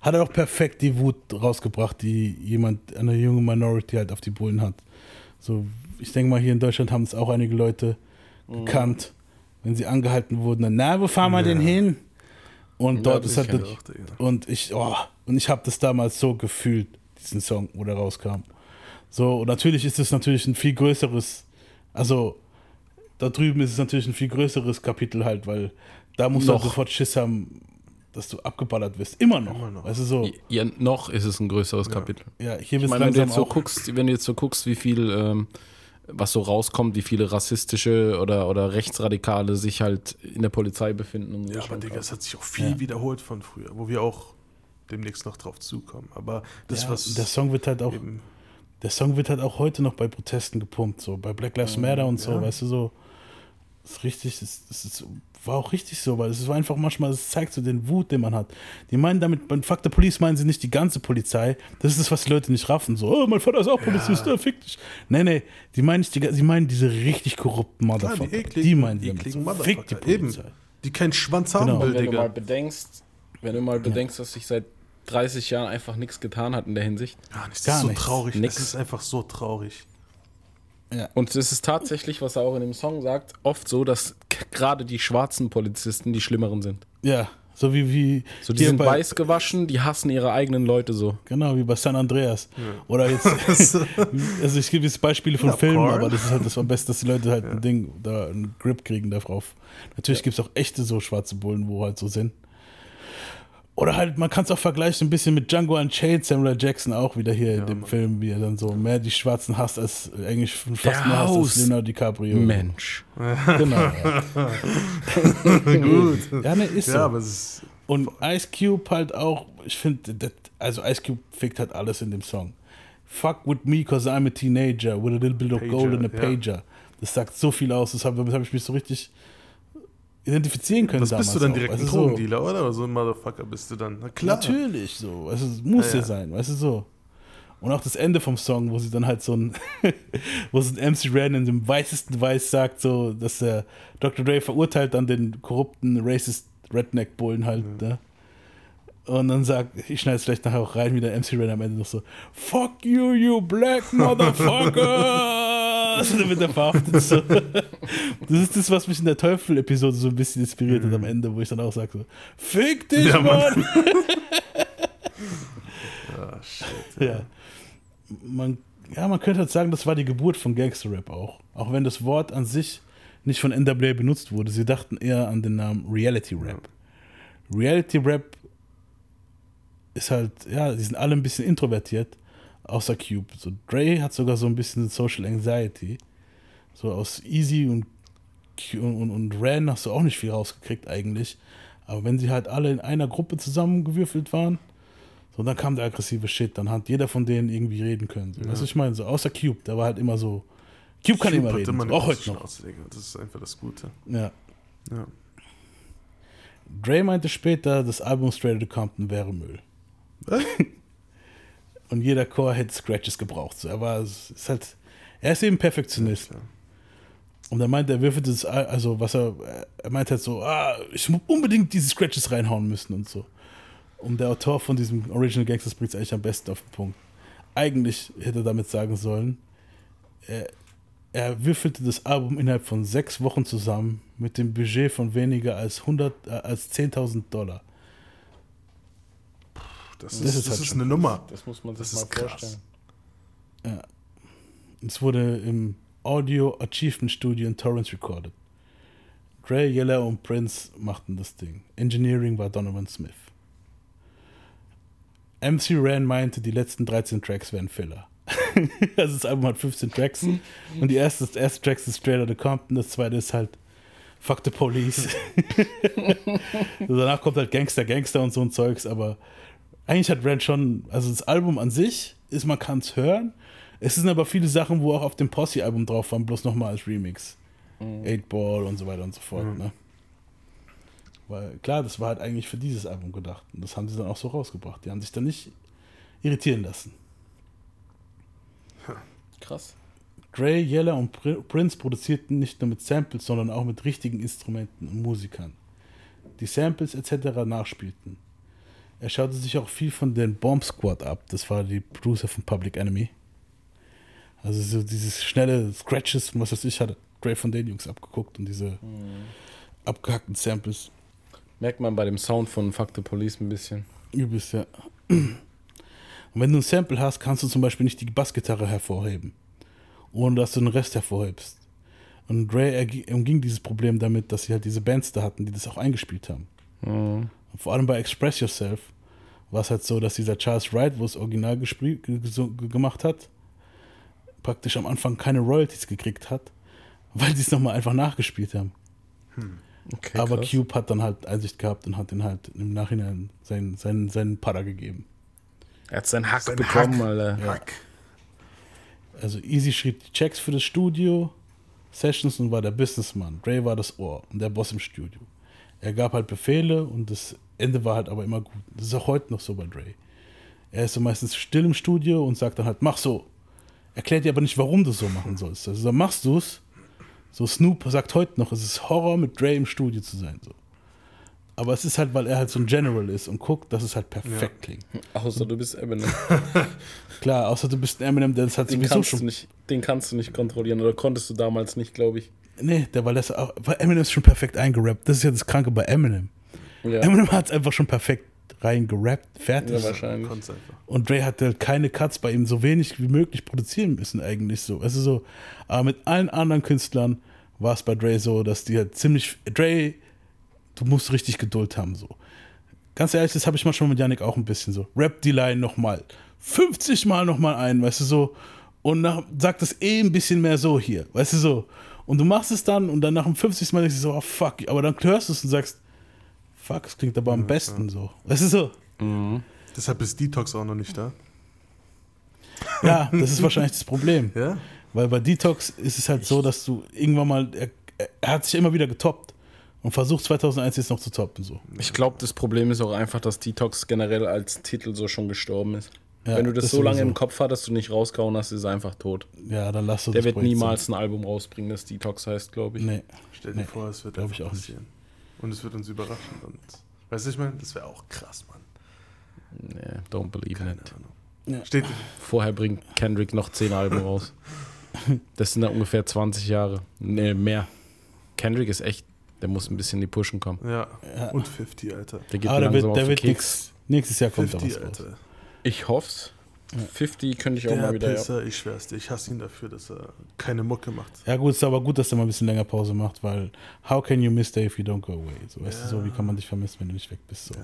hat er auch perfekt die Wut rausgebracht, die jemand, eine junge Minority halt auf die Bullen hat. So, ich denke mal, hier in Deutschland haben es auch einige Leute Mhm. gekannt, wenn sie angehalten wurden, dann, na, wo fahren wir denn Ja. hin? Und Ja, dort ist halt. das- auch, und ich, oh, und ich habe das damals so gefühlt, diesen Song, wo der rauskam. So, und natürlich ist es natürlich ein viel größeres, also da drüben ist es natürlich ein viel größeres Kapitel halt, weil da musst du Noch. halt sofort Schiss haben, dass du abgeballert wirst. Immer noch. Weißt du so. Ja, noch ist es ein größeres Kapitel. Ja, hier ich meine, wenn du jetzt so guckst, wenn du jetzt so guckst, wie viel, ähm, was so rauskommt, wie viele rassistische oder, oder Rechtsradikale sich halt in der Polizei befinden. Und so Ja, aber Digga, es hat sich auch viel Ja. wiederholt von früher, wo wir auch demnächst noch drauf zukommen. Aber das, ja, was. der Song wird halt auch, der Song wird halt auch heute noch bei Protesten gepumpt, so bei Black Lives Matter und so, ja. weißt du so. Das ist richtig, das, das ist, war auch richtig so, weil es war einfach manchmal, es zeigt so den Wut, den man hat. Die meinen damit, beim Fuck the Police meinen sie nicht die ganze Polizei. Das ist das, was die Leute nicht raffen. So, oh, mein Vater ist auch Polizist, ja. fick dich. Nee, nee, die meinen nicht, die, sie meinen diese richtig korrupten Klar, Motherfucker. die ekligen, die meinen die ekligen damit. Fick die Motherfucker. Eben. Polizei. Die keinen Schwanz haben Genau. will, Und wenn du mal Digga. bedenkst, wenn du mal bedenkst, dass sich seit 30 Jahren einfach nichts getan hat in der Hinsicht. Gar nichts. Das Gar ist so nichts. traurig. Nix. Es ist einfach so traurig. Und es ist tatsächlich, was er auch in dem Song sagt, oft so, dass gerade die schwarzen Polizisten die schlimmeren sind. Ja, so wie, wie So, die sind bei- weiß gewaschen, die hassen ihre eigenen Leute so. Genau, wie bei San Andreas. Oder jetzt, also ich gebe jetzt Beispiele von Filmen, Popcorn. aber das ist halt das am besten, dass die Leute halt ein Ding, da einen Grip kriegen darauf. Natürlich gibt es auch echte so schwarze Bullen, wo halt so sind. Oder halt, man kann es auch vergleichen ein bisschen mit Django Unchained, Samuel. Jackson auch wieder hier in dem Film, wie er dann so mehr die Schwarzen hasst als eigentlich fast Der mehr hasst als Leonardo DiCaprio. Mensch. Genau. Ja. Gut. Ja, ne, ist so. Ja, aber es ist. Und Ice Cube halt auch, ich finde, also Ice Cube fickt halt alles in dem Song. Fuck with me, cause I'm a teenager, with a little bit of Pager, gold and a ja. pager. Das sagt so viel aus, das habe hab ich mich so richtig identifizieren können Was damals. bist du dann auch, direkt weißt ein du, so. Drogendealer, oder? So ein Motherfucker bist du dann? Na klar. Natürlich, so. Also, es muss Ja, ja, ja. sein, weißt du so. Und auch das Ende vom Song, wo sie dann halt so ein, wo so ein MC Ren in dem weißesten Weiß sagt, so, dass der Dr. Dre verurteilt dann den korrupten Racist Redneck-Bullen halt, ne? Und dann sagt, ich schneide es vielleicht nachher auch rein, wie der MC Ren am Ende noch so, Fuck you, you black motherfucker! Also dann wird er verhaftet. So. Das ist das, was mich in der Teufel-Episode so ein bisschen inspiriert hat am Ende, wo ich dann auch sage so, Fick dich, Ja, Mann. Mann! Ah, shit. Ja. Man, ja, man könnte halt sagen, das war die Geburt von Gangster-Rap auch. Auch wenn das Wort an sich nicht von NWA benutzt wurde. Sie dachten eher an den Namen Reality-Rap. Reality-Rap ist halt, ja, die sind alle ein bisschen introvertiert, außer Cube. So, Dre hat sogar so ein bisschen Social Anxiety. So aus Easy und, und, und Ran hast du auch nicht viel rausgekriegt eigentlich. Aber wenn sie halt alle in einer Gruppe zusammengewürfelt waren, so, dann kam der aggressive Shit. Dann hat jeder von denen irgendwie reden können. So. Ja. Weißt du, ich meine, so außer Cube, der war halt immer so. Cube kann immer reden, eine so, auch heute noch. Das ist einfach das Gute. Ja. Ja. Dre meinte später, das Album Straight Outta Compton wäre Müll. Und jeder Chor hätte Scratches gebraucht. So, er war, es ist halt, er ist eben Perfektionist. Und er meinte, er würfelt das, Al- also was er, er meinte halt so, ah, ich muss unbedingt diese Scratches reinhauen müssen und so. Und der Autor von diesem Original Gangsters bringt es eigentlich am besten auf den Punkt. Eigentlich hätte er damit sagen sollen, er, er würfelte das Album innerhalb von sechs Wochen zusammen mit dem Budget von weniger als 100, äh, als 10.000 Dollar. Das ist- das halt ist eine Nummer. Das muss man sich Das mal vorstellen. Ja. Es wurde im Audio Achievement Studio in Torrance recorded. Dre, Yella und Prince machten das Ding. Engineering war Donovan Smith. MC Ran meinte, die letzten 13 Tracks wären Filler. also das Album hat 15 Tracks und die erste, das erste Track ist Straight Outta Compton, das zweite ist halt Fuck the Police. Also danach kommt halt Gangster, Gangster und so ein Zeugs, aber eigentlich hat Ran schon, also das Album an sich ist, man kann es hören. Es sind aber viele Sachen, wo auch auf dem Posse-Album drauf waren, bloß nochmal als Remix. Mhm. 8 Ball und so weiter und so fort. Mhm. Ne? Weil klar, das war halt eigentlich für dieses Album gedacht. Und das haben sie dann auch so rausgebracht. Die haben sich dann nicht irritieren lassen. Krass. Dre, Yella und Pr Prince produzierten nicht nur mit Samples, sondern auch mit richtigen Instrumenten und Musikern, die Samples etc. nachspielten. Er schaute sich auch viel von den Bomb Squad ab, das war die Producer von Public Enemy. Also so dieses schnelle Scratches und was weiß ich, hat Dre von den Jungs abgeguckt und diese abgehackten Samples. Merkt man bei dem Sound von Fuck the Police ein bisschen. Übelst, ja. Und wenn du ein Sample hast, kannst du zum Beispiel nicht die Bassgitarre hervorheben, ohne dass du den Rest hervorhebst. Und Dre umging dieses Problem damit, dass sie halt diese Bands da hatten, die das auch eingespielt haben. Mhm. Vor allem bei Express Yourself war es halt so, dass dieser Charles Wright, wo es original gemacht hat, praktisch am Anfang keine Royalties gekriegt hat, weil sie es nochmal einfach nachgespielt haben. Okay, Aber krass. Cube hat dann halt Einsicht gehabt und hat den halt im Nachhinein seinen, seinen, seinen Para gegeben. Er hat seinen Hack Sein bekommen, Hack. Alter. Ja. Also Easy schrieb die Checks für das Studio, Sessions und war der Businessman. Dre war das Ohr und der Boss im Studio. Er gab halt Befehle und das Ende war halt aber immer gut. Das ist auch heute noch so bei Dre. Er ist so meistens still im Studio und sagt dann halt, mach so. Erklärt dir aber nicht, warum du so machen sollst. Also dann machst du es. So Snoop sagt heute noch, es ist Horror, mit Dre im Studio zu sein. So. Aber es ist halt, weil er halt so ein General ist und guckt, dass es halt perfekt klingt. Außer du bist Eminem. Klar, außer du bist ein Eminem, der das halt Den sowieso kannst, du schon. nicht, den kannst du nicht kontrollieren oder konntest du damals nicht, glaube ich. Nee, der, weil das auch, weil Eminem ist schon perfekt eingerappt. Das ist ja das Kranke bei Eminem. Ja. Eminem hat es einfach schon perfekt reingerappt, fertig. Ja, wahrscheinlich. Und Dre hat halt keine Cuts bei ihm so wenig wie möglich produzieren müssen, eigentlich so. Es ist so, aber mit allen anderen Künstlern war es bei Dre so, dass die halt ziemlich. Dre, du musst richtig Geduld haben, so. Ganz ehrlich, das habe ich manchmal mit Yannick auch ein bisschen so. Rap die Line nochmal. 50 Mal nochmal ein, weißt du so. Und nach, sag das eh ein bisschen mehr so hier, weißt du so. Und du machst es dann und dann nach dem 50. Mal denkst du so, oh fuck, aber dann hörst du es und sagst, fuck, es klingt aber am besten so. Weißt du so. Deshalb ist Detox auch noch nicht da. Ja, das ist wahrscheinlich das Problem. Ja? Weil bei Detox ist es halt so, dass du irgendwann mal, er, er hat sich immer wieder getoppt und versucht 2001 jetzt noch zu toppen. So. Ich glaube, das Problem ist auch einfach, dass Detox generell als Titel so schon gestorben ist. Ja, Wenn du das, das so lange sowieso. im Kopf hattest und nicht rausgehauen hast, ist es einfach tot. Ja, dann lass du Der das wird Projekt niemals ein Album rausbringen, das Detox heißt, glaube ich. Nee. Stell dir Nee, vor, es wird glaub einfach ich auch nicht. Und es wird uns überraschen. Und weißt du, ich meine, das wäre auch krass, Mann. Nee, don't believe in it. Ja. Steht Vorher bringt Kendrick noch 10 Alben raus. Das sind dann ungefähr 20 Jahre. Nee, mehr. Kendrick ist echt, der muss ein bisschen in die Pushen kommen. Ja. Ja. Und 50, Alter. Der geht Aber mir der langsam wird, der wird nix, nächstes Jahr kommt da 50, was raus. Alter. Ich hoff's. 50 könnte ich auch Der mal wieder. Ja. Pisser, ich schwör's dir. Ich hasse ihn dafür, dass er keine Mucke macht. Ja gut, ist aber gut, dass er mal ein bisschen länger Pause macht, weil how can you miss day if you don't go away? So, weißt du, so, wie kann man dich vermissen, wenn du nicht weg bist? So.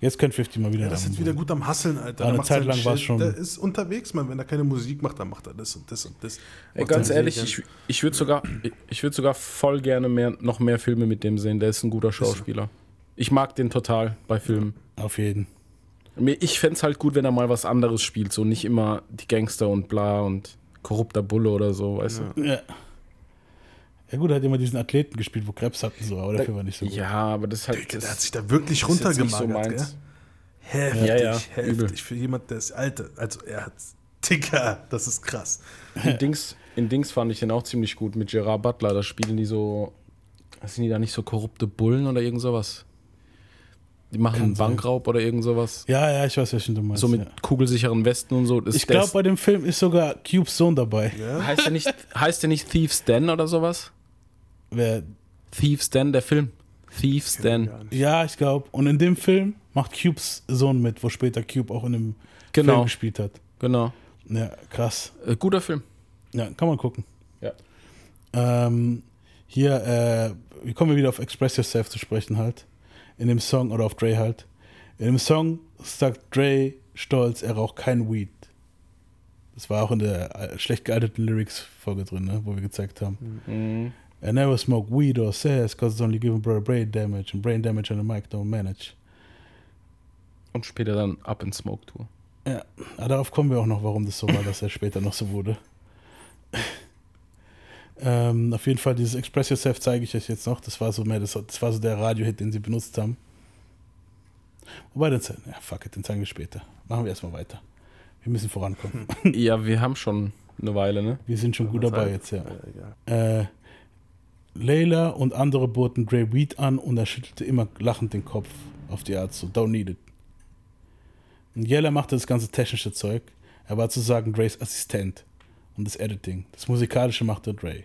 Jetzt könnte 50 mal wieder Ja, das ist wieder gut am Hasseln, Alter. Eine Zeit lang war's Shit. schon- Der ist unterwegs, man. Wenn er keine Musik macht, dann macht er das und das und das. Ey, ganz ehrlich, ich, ich würde sogar, ich würde sogar voll gerne mehr, noch mehr Filme mit dem sehen. Der ist ein guter Schauspieler. Ich mag den total bei Filmen. Auf jeden. Ich fände es halt gut, wenn er mal was anderes spielt. So nicht immer die Gangster und bla und korrupter Bulle oder so, weißt du? Ja. Ja gut, er hat immer diesen Athleten gespielt, wo Krebs hatten, so, aber dafür war nicht so gut. Ja, aber das ist halt. Der das hat sich da wirklich runtergemagert, so. Heftig, Ja, ja, heftig. übel. Für jemand, der ist alt. Also er hat Ticker, das ist krass. In Dings, in Dings fand ich den auch ziemlich gut mit Gerard Butler. Da spielen die so. Sind die da nicht so korrupte Bullen oder irgend sowas? Die machen einen sein. Bankraub oder irgend sowas. Ja, ja, ich weiß, welchen du meinst. So mit ja. kugelsicheren Westen und so. Das, Ich glaube, ist- bei dem Film ist sogar Cubes Sohn dabei. heißt der nicht, heißt der nicht Thieves Den oder sowas? Wer, Thieves Den, der Film. Thieves Den. ja, ich glaube. Und in dem Film macht Cubes Sohn mit, wo später Cube auch in dem Genau. Film gespielt hat. Genau. Ja, krass. Äh, guter Film. Ja, kann man gucken. Ja. Ähm, hier, äh, wie kommen wir wieder auf Express Yourself zu sprechen halt? In dem Song, oder auf Dre halt. In dem Song sagt Dre stolz, er raucht kein Weed. Das war auch in der äh, schlecht gealterten Lyrics-Folge drin, ne, wo wir gezeigt haben. Mhm. I never smoke weed or says, cause it's only giving brother brain damage, and brain damage on the mic don't manage. Und später dann Up in Smoke Tour. Ja, aber darauf kommen wir auch noch, warum das so war, dass er später noch so wurde. Ähm, auf jeden Fall, dieses Express Yourself zeige ich euch jetzt noch. Das war so mehr, das, das war so der Radiohit, den sie benutzt haben. Wobei, den, ja, fuck it, den zeigen wir später. Machen wir erstmal weiter. Wir müssen vorankommen. Ja, wir haben schon eine Weile, ne? Wir sind schon gut dabei jetzt, ja. Äh, Layla und andere boten Dre Weed an und er schüttelte immer lachend den Kopf auf die Art so, don't need it. Und Yella machte das ganze technische Zeug. Er war zu sagen Dre's Assistent und das Editing. Das Musikalische machte Dre.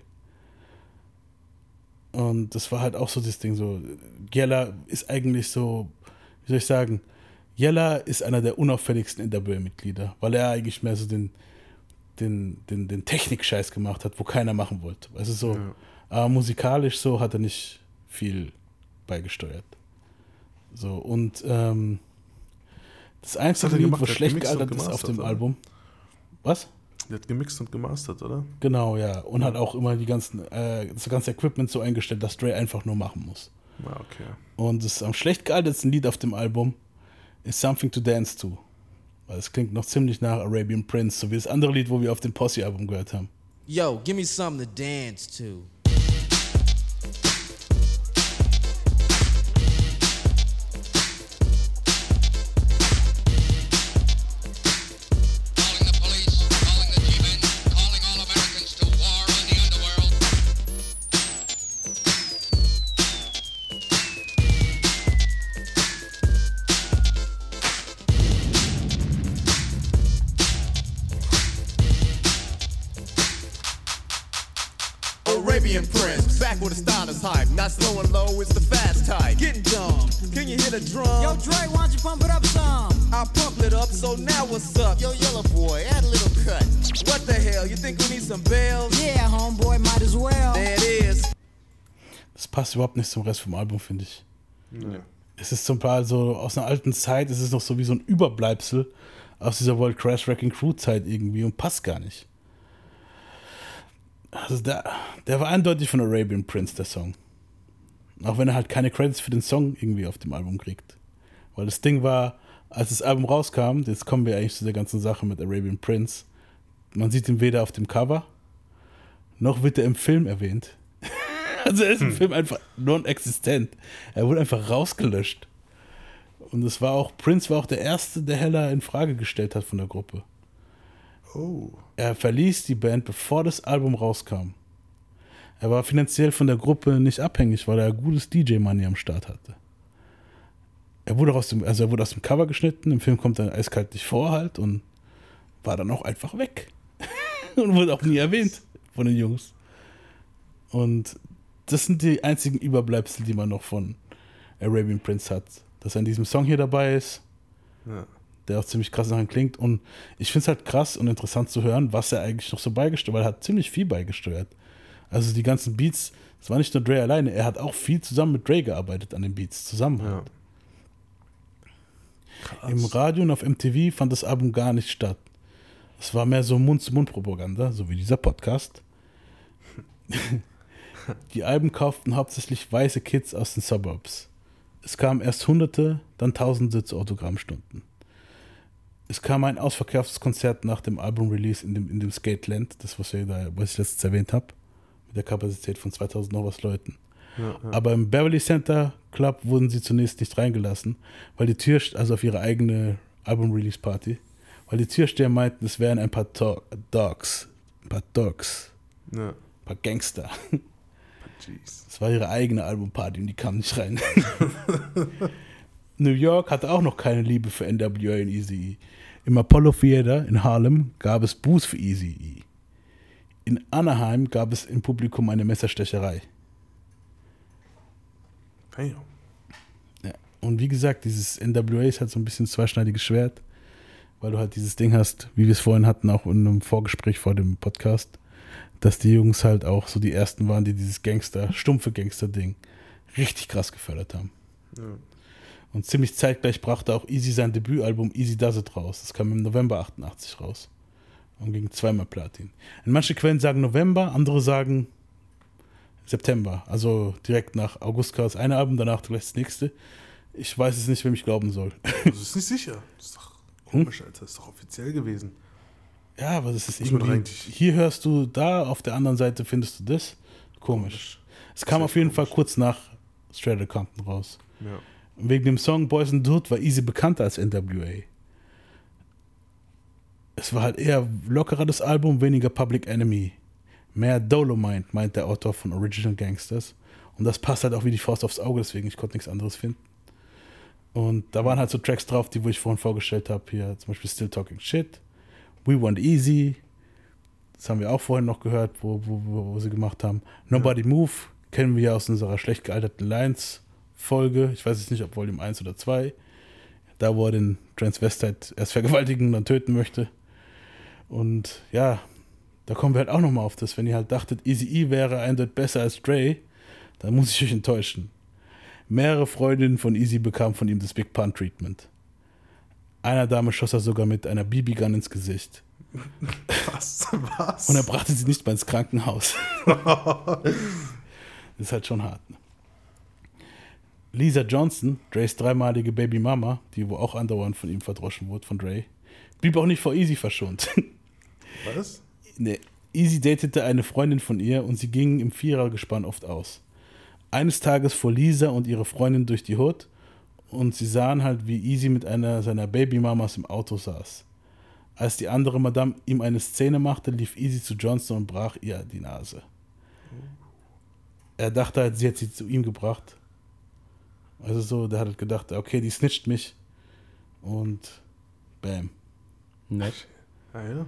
Und das war halt auch so das Ding so. Yella ist eigentlich so, wie soll ich sagen, Yella ist einer der unauffälligsten NWA-Mitglieder, weil er eigentlich mehr so den, den, den, den Technik-Scheiß gemacht hat, wo keiner machen wollte. Also so, aber musikalisch so hat er nicht viel beigesteuert. So, und ähm, das einzige Lied, Der hat schlecht gealtert ist auf dem? Album. Was? Der hat gemixt und gemastert, oder? Genau, ja. Und hat auch immer die ganzen, äh, das ganze Equipment so eingestellt, dass Dre einfach nur machen muss. Ja, okay. Und das am schlecht gealtertsten Lied auf dem Album ist Something to Dance to. Weil es klingt noch ziemlich nach Arabian Prince, so wie das andere Lied, wo wir auf dem Posse-Album gehört haben. Yo, give me something to dance to. Passt überhaupt nicht zum Rest vom Album, finde ich. Nee. Es ist zum Teil so aus einer alten Zeit, es ist noch so wie so ein Überbleibsel aus dieser World Crash Wrecking Crew Zeit irgendwie und passt gar nicht. Also der, der war eindeutig von Arabian Prince, der Song. Auch wenn er halt keine Credits für den Song irgendwie auf dem Album kriegt. Weil das Ding war, als das Album rauskam, jetzt kommen wir eigentlich zu der ganzen Sache mit Arabian Prince. Man sieht ihn weder auf dem Cover, noch wird er im Film erwähnt. Also er ist im Film einfach non-existent. Er wurde einfach rausgelöscht. Und es war auch, Prince war auch der Erste, der Heller in Frage gestellt hat von der Gruppe. Oh. Er verließ die Band, bevor das Album rauskam. Er war finanziell von der Gruppe nicht abhängig, weil er ein gutes DJ-Money am Start hatte. Er wurde aus dem, also er wurde aus dem Cover geschnitten, im Film kommt er eiskalt nicht vor halt und war dann auch einfach weg. und wurde auch nie erwähnt von den Jungs. Und das sind die einzigen Überbleibsel, die man noch von Arabian Prince hat. Dass er in diesem Song hier dabei ist, Ja. der auch ziemlich krass ihm klingt. Und ich finde es halt krass und interessant zu hören, was er eigentlich noch so beigesteuert hat. Er hat ziemlich viel beigesteuert. Also die ganzen Beats, es war nicht nur Dre alleine, er hat auch viel zusammen mit Dre gearbeitet an den Beats, zusammen halt. Im Radio und auf MTV fand das Album gar nicht statt. Es war mehr so Mund-zu-Mund-Propaganda, so wie dieser Podcast. Die Alben kauften hauptsächlich weiße Kids aus den Suburbs. Es kamen erst Hunderte, dann Tausende zu Autogrammstunden. Es kam ein ausverkauftes Konzert nach dem Album-Release in dem, in dem Skateland, das, was, wir da, was ich letztens erwähnt habe, mit der Kapazität von 2000 noch was Leuten. Ja, ja. Aber im Beverly Center Club wurden sie zunächst nicht reingelassen, weil die Tür, also auf ihre eigene Album-Release-Party, weil die Türsteher meinten, es wären ein paar Do Dogs, ein paar Dogs, Ja. ein paar Gangster. Jeez. Das war ihre eigene Albumparty und die kamen nicht rein. New York hatte auch noch keine Liebe für NWA und Easy. Im Apollo Theater in Harlem gab es Buß für Easy. In Anaheim gab es im Publikum eine Messerstecherei. Damn. Ja. Und wie gesagt, dieses NWA ist halt so ein bisschen zweischneidiges Schwert, weil du halt dieses Ding hast, wie wir es vorhin hatten, auch in einem Vorgespräch vor dem Podcast, dass die Jungs halt auch so die ersten waren, die dieses Gangster, stumpfe Gangster-Ding richtig krass gefördert haben. Ja. Und ziemlich zeitgleich brachte auch Easy sein Debütalbum Easy Does It raus. Das kam im November 88 raus. Und ging zweimal Platin. In manche Quellen sagen November, andere sagen September. Also direkt nach August kam das eine Album, danach gleich das nächste. Ich weiß es nicht, wem ich glauben soll. Das ist nicht sicher. Das ist doch komisch, Alter. Das ist doch offiziell gewesen. Ja, aber das ist irgendwie. eigentlich- Hier hörst du da, auf der anderen Seite findest du das. Komisch. Es kam auf jeden Fall kurz nach Straight Compton raus. Ja. Wegen dem Song Boys and Hood war Easy bekannter als NWA. Es war halt eher lockerer das Album, weniger Public Enemy. Mehr Dolomite, meint der Autor von Original Gangsters. Und das passt halt auch wie die Faust aufs Auge, deswegen ich konnte nichts anderes finden. Und da waren halt so Tracks drauf, die wo ich vorhin vorgestellt habe, hier zum Beispiel Still Talking Shit, We Want Easy, das haben wir auch vorhin noch gehört, wo, wo, wo, sie gemacht haben. Nobody Move, kennen wir ja aus unserer schlecht gealterten Lines-Folge, ich weiß jetzt nicht, ob Volume 1 oder 2, da wo er den Transvestite erst vergewaltigen und dann töten möchte. Und ja, da kommen wir halt auch nochmal auf das, wenn ihr halt dachtet, Easy E wäre eindeutig besser als Dre, dann muss ich euch enttäuschen. Mehrere Freundinnen von Easy bekamen von ihm das Big Pun Treatment. Einer Dame schoss er sogar mit einer BB-Gun ins Gesicht. Was? Was? Und er brachte sie nicht mal ins Krankenhaus. das ist halt schon hart. Ne? Lisa Johnson, Dre's dreimalige Baby Mama, die wo auch andauernd von ihm verdroschen wurde, von Dre, blieb auch nicht vor Easy verschont. Was? nee. Easy datete eine Freundin von ihr und sie gingen im Vierergespann oft aus. Eines Tages fuhr Lisa und ihre Freundin durch die Hood und sie sahen halt, wie Easy mit einer seiner Babymamas im Auto saß. Als die andere Madame ihm eine Szene machte, lief Easy zu Johnson und brach ihr die Nase. Er dachte halt, sie hat sie zu ihm gebracht. Also so, der hat halt gedacht, okay, die snitcht mich. Und bam. Nett. Ah, ja.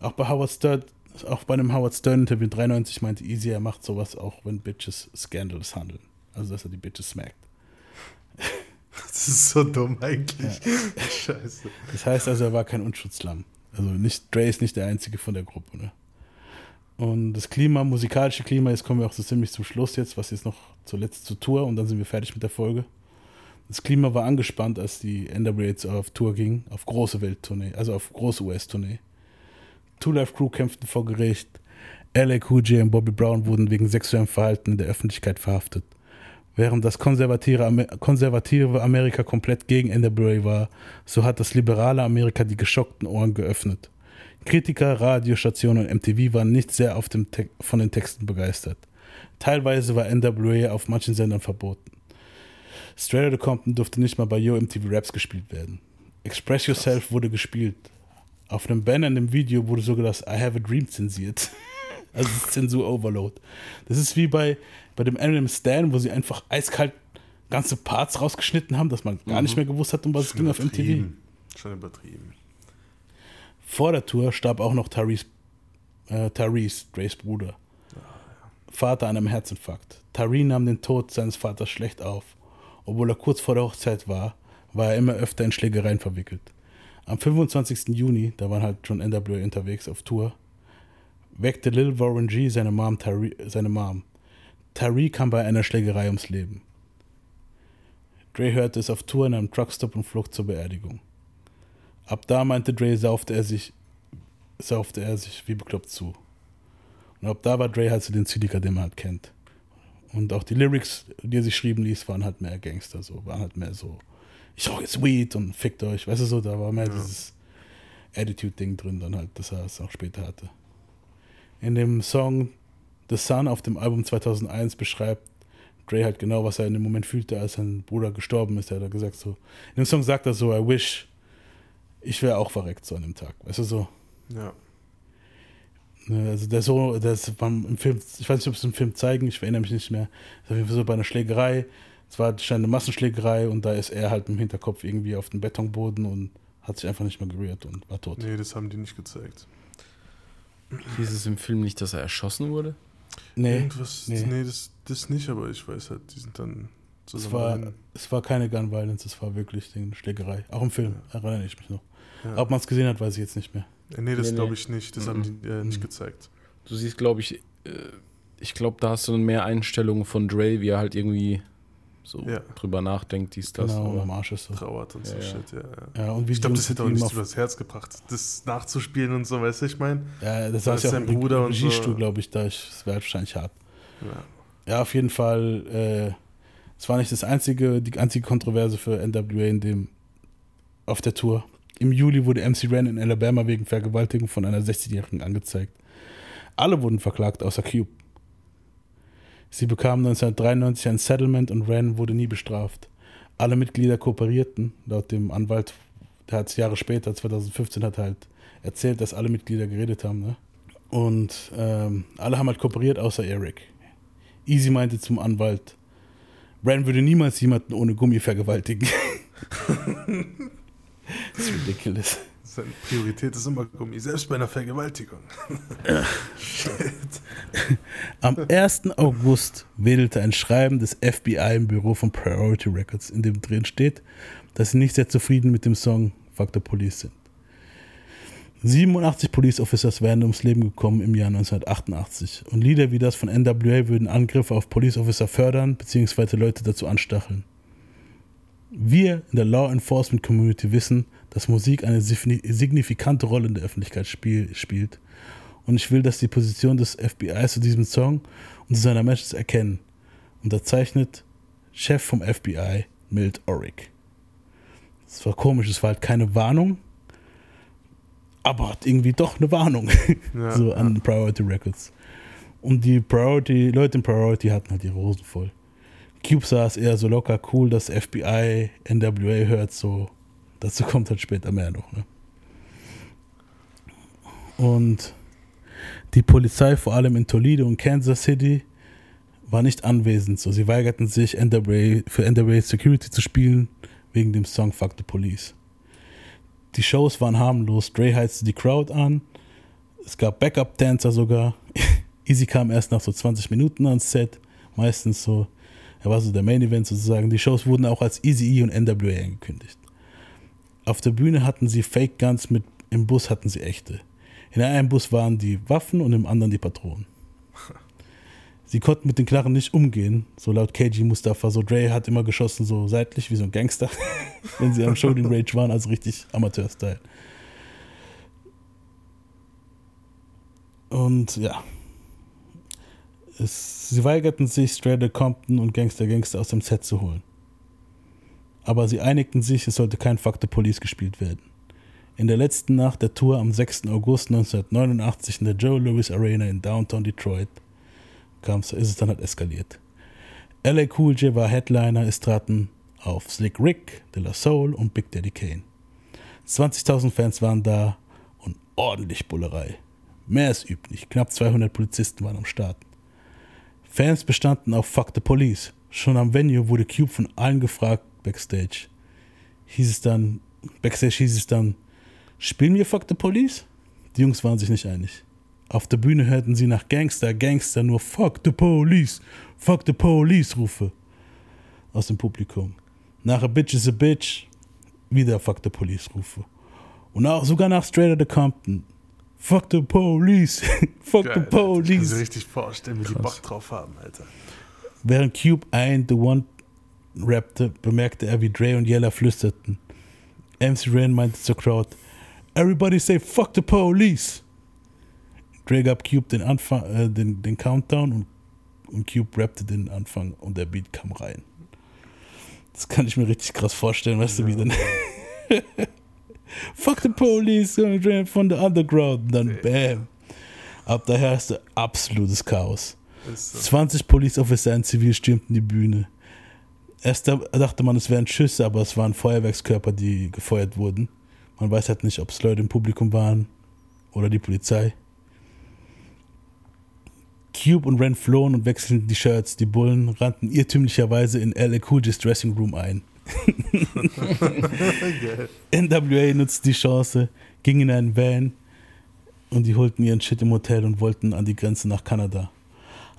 Auch bei Howard Stern, auch bei einem Howard Stern Interview 93 meinte Easy, er macht sowas auch, wenn Bitches scandalous handeln. Also dass er die Bitches smackt. Das ist so dumm eigentlich. Scheiße. Das heißt also, er war kein Unschutzlamm. Also nicht, Dre ist nicht der einzige von der Gruppe. Ne? Und das Klima, musikalische Klima, jetzt kommen wir auch so ziemlich zum Schluss jetzt, was jetzt noch zuletzt zur Tour und dann sind wir fertig mit der Folge. Das Klima war angespannt, als die NWA auf Tour ging, auf große Welttournee, also auf große US-Tournee. Two Life Crew kämpften vor Gericht. LA Cool J und Bobby Brown wurden wegen sexuellem Verhalten in der Öffentlichkeit verhaftet. Während das konservative, Amer konservative Amerika komplett gegen NWA war, so hat das liberale Amerika die geschockten Ohren geöffnet. Kritiker, Radiostationen und MTV waren nicht sehr von den Texten begeistert. Teilweise war NWA auf manchen Sendern verboten. Straight Outta Compton durfte nicht mal bei Yo MTV Raps gespielt werden. Express Yourself wurde gespielt. Auf einem Banner in dem Video wurde sogar das I Have a Dream zensiert. Also das ist Zensur-Overload. Das ist wie bei, bei dem Eminem Stan, wo sie einfach eiskalt ganze Parts rausgeschnitten haben, dass man gar nicht mehr gewusst hat, um was es ging auf MTV. Schon übertrieben. Vor der Tour starb auch noch Tyrese, äh, Tyrese Dre's Bruder. Vater an einem Herzinfarkt. Tyree nahm den Tod seines Vaters schlecht auf. Obwohl er kurz vor der Hochzeit war, war er immer öfter in Schlägereien verwickelt. Am 25. Juni, da waren halt schon NWA unterwegs auf Tour, weckte Lil Warren G seine Mom, Tyree, seine Mom. Tyree kam bei einer Schlägerei ums Leben. Dre hörte es auf Tour in einem Truckstop und flog zur Beerdigung. Ab da meinte Dre, saufte er sich, saufte er sich wie bekloppt zu. Und ab da war Dre halt so den Zyniker, den man halt kennt. Und auch die Lyrics, die er sich schrieben ließ, waren halt mehr Gangster, so, waren halt mehr so, ich rauche jetzt Weed und fickt euch, weißt du so, da war mehr dieses Attitude-Ding drin, dann halt, dass er es auch später hatte. In dem Song The Sun auf dem Album 2001 beschreibt Dre halt genau, was er in dem Moment fühlte, als sein Bruder gestorben ist. Er hat gesagt so, in dem Song sagt er so, I wish, ich wäre auch verreckt so an dem Tag. Weißt du so? Ja. Ne, Also der so, das beim im Film, ich weiß nicht, ob es im Film zeigen, ich erinnere mich nicht mehr. Das ist auf jeden Fall so bei einer Schlägerei. Es war eine Massenschlägerei und da ist er halt im Hinterkopf irgendwie auf dem Betonboden und hat sich einfach nicht mehr gerührt und war tot. Nee, das haben die nicht gezeigt. Hieß es im Film nicht, dass er erschossen wurde? Nee, Irgendwas, nee. nee, das, das nicht, aber ich weiß halt, die sind dann Es war, es war keine Gun Violence, es war wirklich eine Schlägerei. Auch im Film, erinnere ich mich noch. Ja. Ob man es gesehen hat, weiß ich jetzt nicht mehr. Äh, Nee, das Nee, glaube ich nicht. Das haben Mhm. die äh, nicht gezeigt. Du siehst, glaube ich, äh, ich glaube, da hast du mehr Einstellungen von Dre, wie er halt irgendwie so Ja. drüber nachdenkt, dies, das. Genau, aber- am Arsch ist so. Trauert und so Ja, ja. shit, ja. ja. Ja, und wie ich glaube, das hätte auch nicht auf- übers Herz gebracht, das nachzuspielen und so, weißt du, ich meine? Ja, das Da war ist ja auch sein Bruder und Regiestuhl, so. glaube ich, da ich, das wäre wahrscheinlich hart. Ja. Ja, auf jeden Fall, äh, es war nicht das einzige, die einzige Kontroverse für NWA in dem, auf der Tour. Im Juli wurde MC Ren in Alabama wegen Vergewaltigung von einer 16-Jährigen angezeigt. Alle wurden verklagt, außer Cube. Sie bekamen 1993 ein Settlement und Ren wurde nie bestraft. Alle Mitglieder kooperierten, laut dem Anwalt, der hat es Jahre später, 2015, hat halt erzählt, dass alle Mitglieder geredet haben. Ne? Und ähm, alle haben halt kooperiert, außer Eric. Easy meinte zum Anwalt, Ren würde niemals jemanden ohne Gummi vergewaltigen. das ist ridiculous. Seine Priorität ist immer Gummi, selbst bei einer Vergewaltigung. Am 1. August wedelte ein Schreiben des FBI im Büro von Priority Records, in dem drin steht, dass sie nicht sehr zufrieden mit dem Song Fuck the Police sind. 87 Police Officers wären ums Leben gekommen im Jahr 1988 und Lieder wie das von NWA würden Angriffe auf Police Officer fördern bzw. Leute dazu anstacheln. Wir in der Law Enforcement Community wissen, dass Musik eine signi- signifikante Rolle in der Öffentlichkeit spiel spielt und ich will, dass die Position des FBI zu diesem Song und zu seiner Message erkennen. Unterzeichnet Chef vom FBI, Milt Orick. Es war komisch, es war halt keine Warnung, aber hat irgendwie doch eine Warnung Ja, so an ja. Priority Records. Und die Priority, Leute in Priority hatten halt ihre Hosen voll. Cube saß eher so locker cool, dass FBI NWA hört, so. Dazu kommt halt später mehr noch. Ne? Und die Polizei, vor allem in Toledo und Kansas City, war nicht anwesend. So, sie weigerten sich, NWA, für NWA Security zu spielen, wegen dem Song Fuck the Police. Die Shows waren harmlos. Dre heizte die Crowd an. Es gab Backup-Dancer sogar. Easy kam erst nach so 20 Minuten ans Set. Meistens so. Er war so der Main Event sozusagen. Die Shows wurden auch als Easy E und NWA angekündigt. Auf der Bühne hatten sie Fake Guns mit, im Bus hatten sie echte. In einem Bus waren die Waffen und im anderen die Patronen. Sie konnten mit den Knarren nicht umgehen, so laut KG Mustafa. So Dre hat immer geschossen, so seitlich wie so ein Gangster, wenn sie am Shooting Rage waren, also richtig Amateur-Style. Und ja, es, sie weigerten sich, Strata Compton und Gangster Gangster aus dem Set zu holen. Aber sie einigten sich, es sollte kein Fuck the Police gespielt werden. In der letzten Nacht der Tour am 6. August 1989 in der Joe Louis Arena in Downtown Detroit ist es dann halt eskaliert. LA Cool J war Headliner, es traten auf Slick Rick, De La Soul und Big Daddy Kane. 20.000 Fans waren da und ordentlich Bullerei. Mehr als üblich, knapp 200 Polizisten waren am Start. Fans bestanden auf Fuck the Police. Schon am Venue wurde Cube von allen gefragt, Backstage. Hieß es dann, Backstage hieß es dann, spielen wir Fuck the Police? Die Jungs waren sich nicht einig. Auf der Bühne hörten sie nach Gangster, Gangster nur Fuck the Police, Fuck the Police Rufe aus dem Publikum. Nach A Bitch is a Bitch wieder Fuck the Police Rufe. Und auch sogar nach Straight Outta Compton. Fuck the Police, Fuck Geil, the Alter. Ich kann Police. mir richtig vorstellen, wie die. Bock drauf haben, Alter. Während Cube ein The One rappte, bemerkte er, wie Dre und Yella flüsterten. MC Ren meinte zur Crowd, Everybody say fuck the police. Dre gab Cube den Anfang, äh, den, den Countdown und, und Cube rappte den Anfang und der Beat kam rein. Das kann ich mir richtig krass vorstellen, weißt du, wie dann. fuck the police, Dre von the underground. Und dann bam. Ab daher herrschte absolutes Chaos. Ist so. 20 Police Officer in Zivil stürmten die Bühne. Erst da dachte man, es wären Schüsse, aber es waren Feuerwerkskörper, die gefeuert wurden. Man weiß halt nicht, ob es Leute im Publikum waren oder die Polizei. Cube und Ren flohen und wechselten die Shirts. Die Bullen rannten irrtümlicherweise in LA Cool J's Dressing Room ein. NWA nutzte die Chance, ging in einen Van und die holten ihren Shit im Hotel und wollten an die Grenze nach Kanada.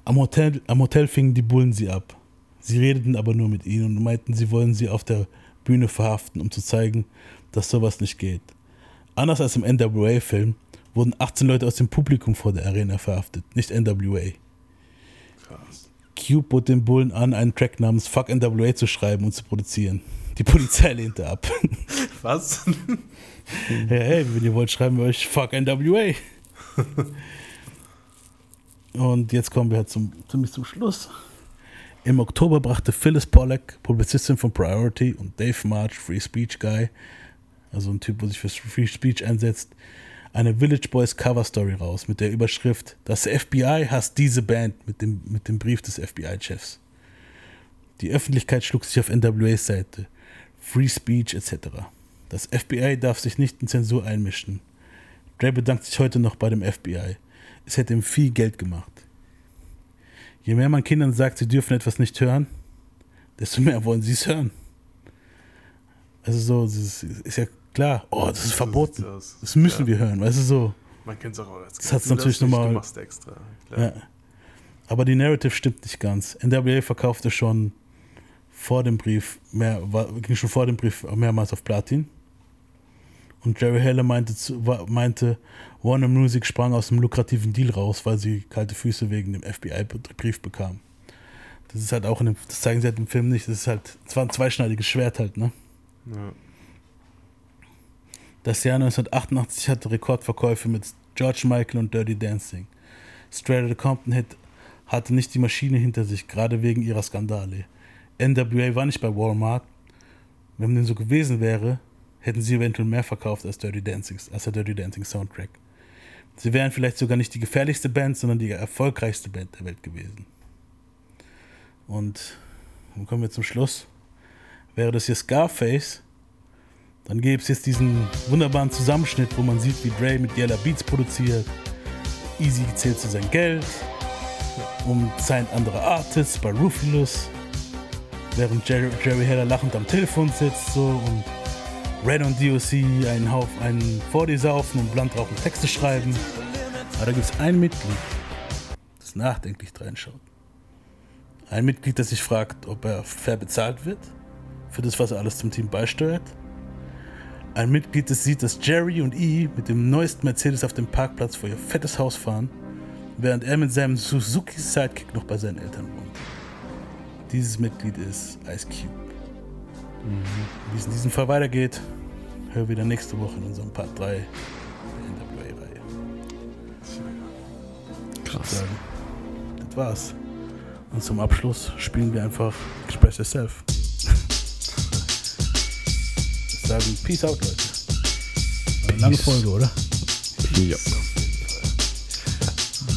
Am Hotel, am Hotel fingen die Bullen sie ab. Sie redeten aber nur mit ihnen und meinten, sie wollen sie auf der Bühne verhaften, um zu zeigen, dass sowas nicht geht. Anders als im NWA-Film wurden 18 Leute aus dem Publikum vor der Arena verhaftet, nicht NWA. Krass. Cube bot den Bullen an, einen Track namens Fuck NWA zu schreiben und zu produzieren. Die Polizei lehnte ab. Was? Hey, hey, wenn ihr wollt, schreiben wir euch Fuck NWA. Und jetzt kommen wir halt zum, ziemlich zum Schluss. Im Oktober brachte Phyllis Pollack, Publizistin von Priority, und Dave March, Free Speech Guy, also ein Typ, der sich für Free Speech einsetzt, eine Village Boys Cover Story raus mit der Überschrift Das FBI hasst diese Band mit dem, mit dem Brief des FBI-Chefs. Die Öffentlichkeit schlug sich auf NWAs Seite. Free Speech etc. Das FBI darf sich nicht in Zensur einmischen. Dre bedankt sich heute noch bei dem FBI. Es hätte ihm viel Geld gemacht. Je mehr man Kindern sagt, sie dürfen etwas nicht hören, desto mehr wollen sie es hören. Also so, das ist, ja klar, oh, das ist verboten. das- müssen ja. wir hören, weißt du so. Man kennt es auch als Das hat's Kind, natürlich nochmal- Du machst extra. Ja. Aber die Narrative stimmt nicht ganz. NWA verkaufte schon vor dem Brief, mehr, war, ging schon vor dem Brief mehrmals auf Platin. Und Jerry Heller meinte, meinte, Warner Music sprang aus dem lukrativen Deal raus, weil sie kalte Füße wegen dem FBI-Brief bekam. Das ist halt auch in dem, das zeigen sie halt im Film nicht, das ist halt, es war ein zweischneidiges Schwert halt, ne? Ja. Das Jahr 1988 hatte Rekordverkäufe mit George Michael und Dirty Dancing. Straight Outta Compton Hit hatte nicht die Maschine hinter sich, gerade wegen ihrer Skandale. NWA war nicht bei Walmart. Wenn dem so gewesen wäre, hätten sie eventuell mehr verkauft als Dirty Dancing, als der Dirty Dancing Soundtrack. Sie wären vielleicht sogar nicht die gefährlichste Band, sondern die erfolgreichste Band der Welt gewesen. Und dann kommen wir zum Schluss. Wäre das hier Scarface, dann gäbe es jetzt diesen wunderbaren Zusammenschnitt, wo man sieht, wie Dre mit Yella Beats produziert. Easy zählt zu sein Geld und signed andere Artists bei Ruthless, während Jerry, Jerry Heller lachend am Telefon sitzt so und Red und DOC einen Haufen einen vor die saufen und blunt rauchen Texte schreiben. Aber da gibt es ein Mitglied, das nachdenklich reinschaut. Ein Mitglied, das sich fragt, ob er fair bezahlt wird für das, was er alles zum Team beisteuert. Ein Mitglied, das sieht, dass Jerry und E mit dem neuesten Mercedes auf dem Parkplatz vor ihr fettes Haus fahren, während er mit seinem Suzuki Sidekick noch bei seinen Eltern wohnt. Dieses Mitglied ist Ice Cube. Wie es in diesem Fall weitergeht, hören wir wieder nächste Woche in unserem Part 3 der NWA-Reihe. Krass. Sagen, das war's. Und zum Abschluss spielen wir einfach Express Yourself. Wir sagen Peace out, Leute. Eine lange. Folge, oder? Ja.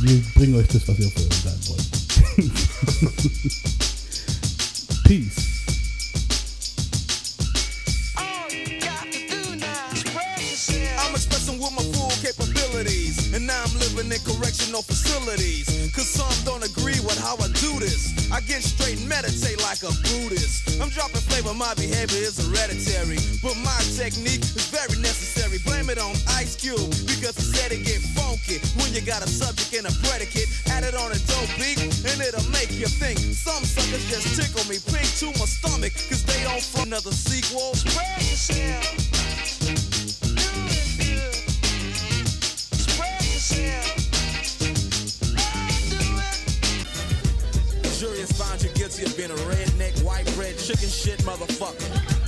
Wir bringen euch das, was ihr vorher sagen wollt. Peace. In correctional facilities. Cause some don't agree with how I do this. I get straight and meditate like a Buddhist. I'm dropping flavor, my behavior is hereditary. But my technique is very necessary. Blame it on Ice Cube because he said it get funky. When you got a subject and a predicate, add it on a dope beat and it'll make you think. Some suckers just tickle me pink to my stomach cause they don't from another sequel. Spread yourself. Guilty of being a redneck, white bread, chicken shit motherfucker.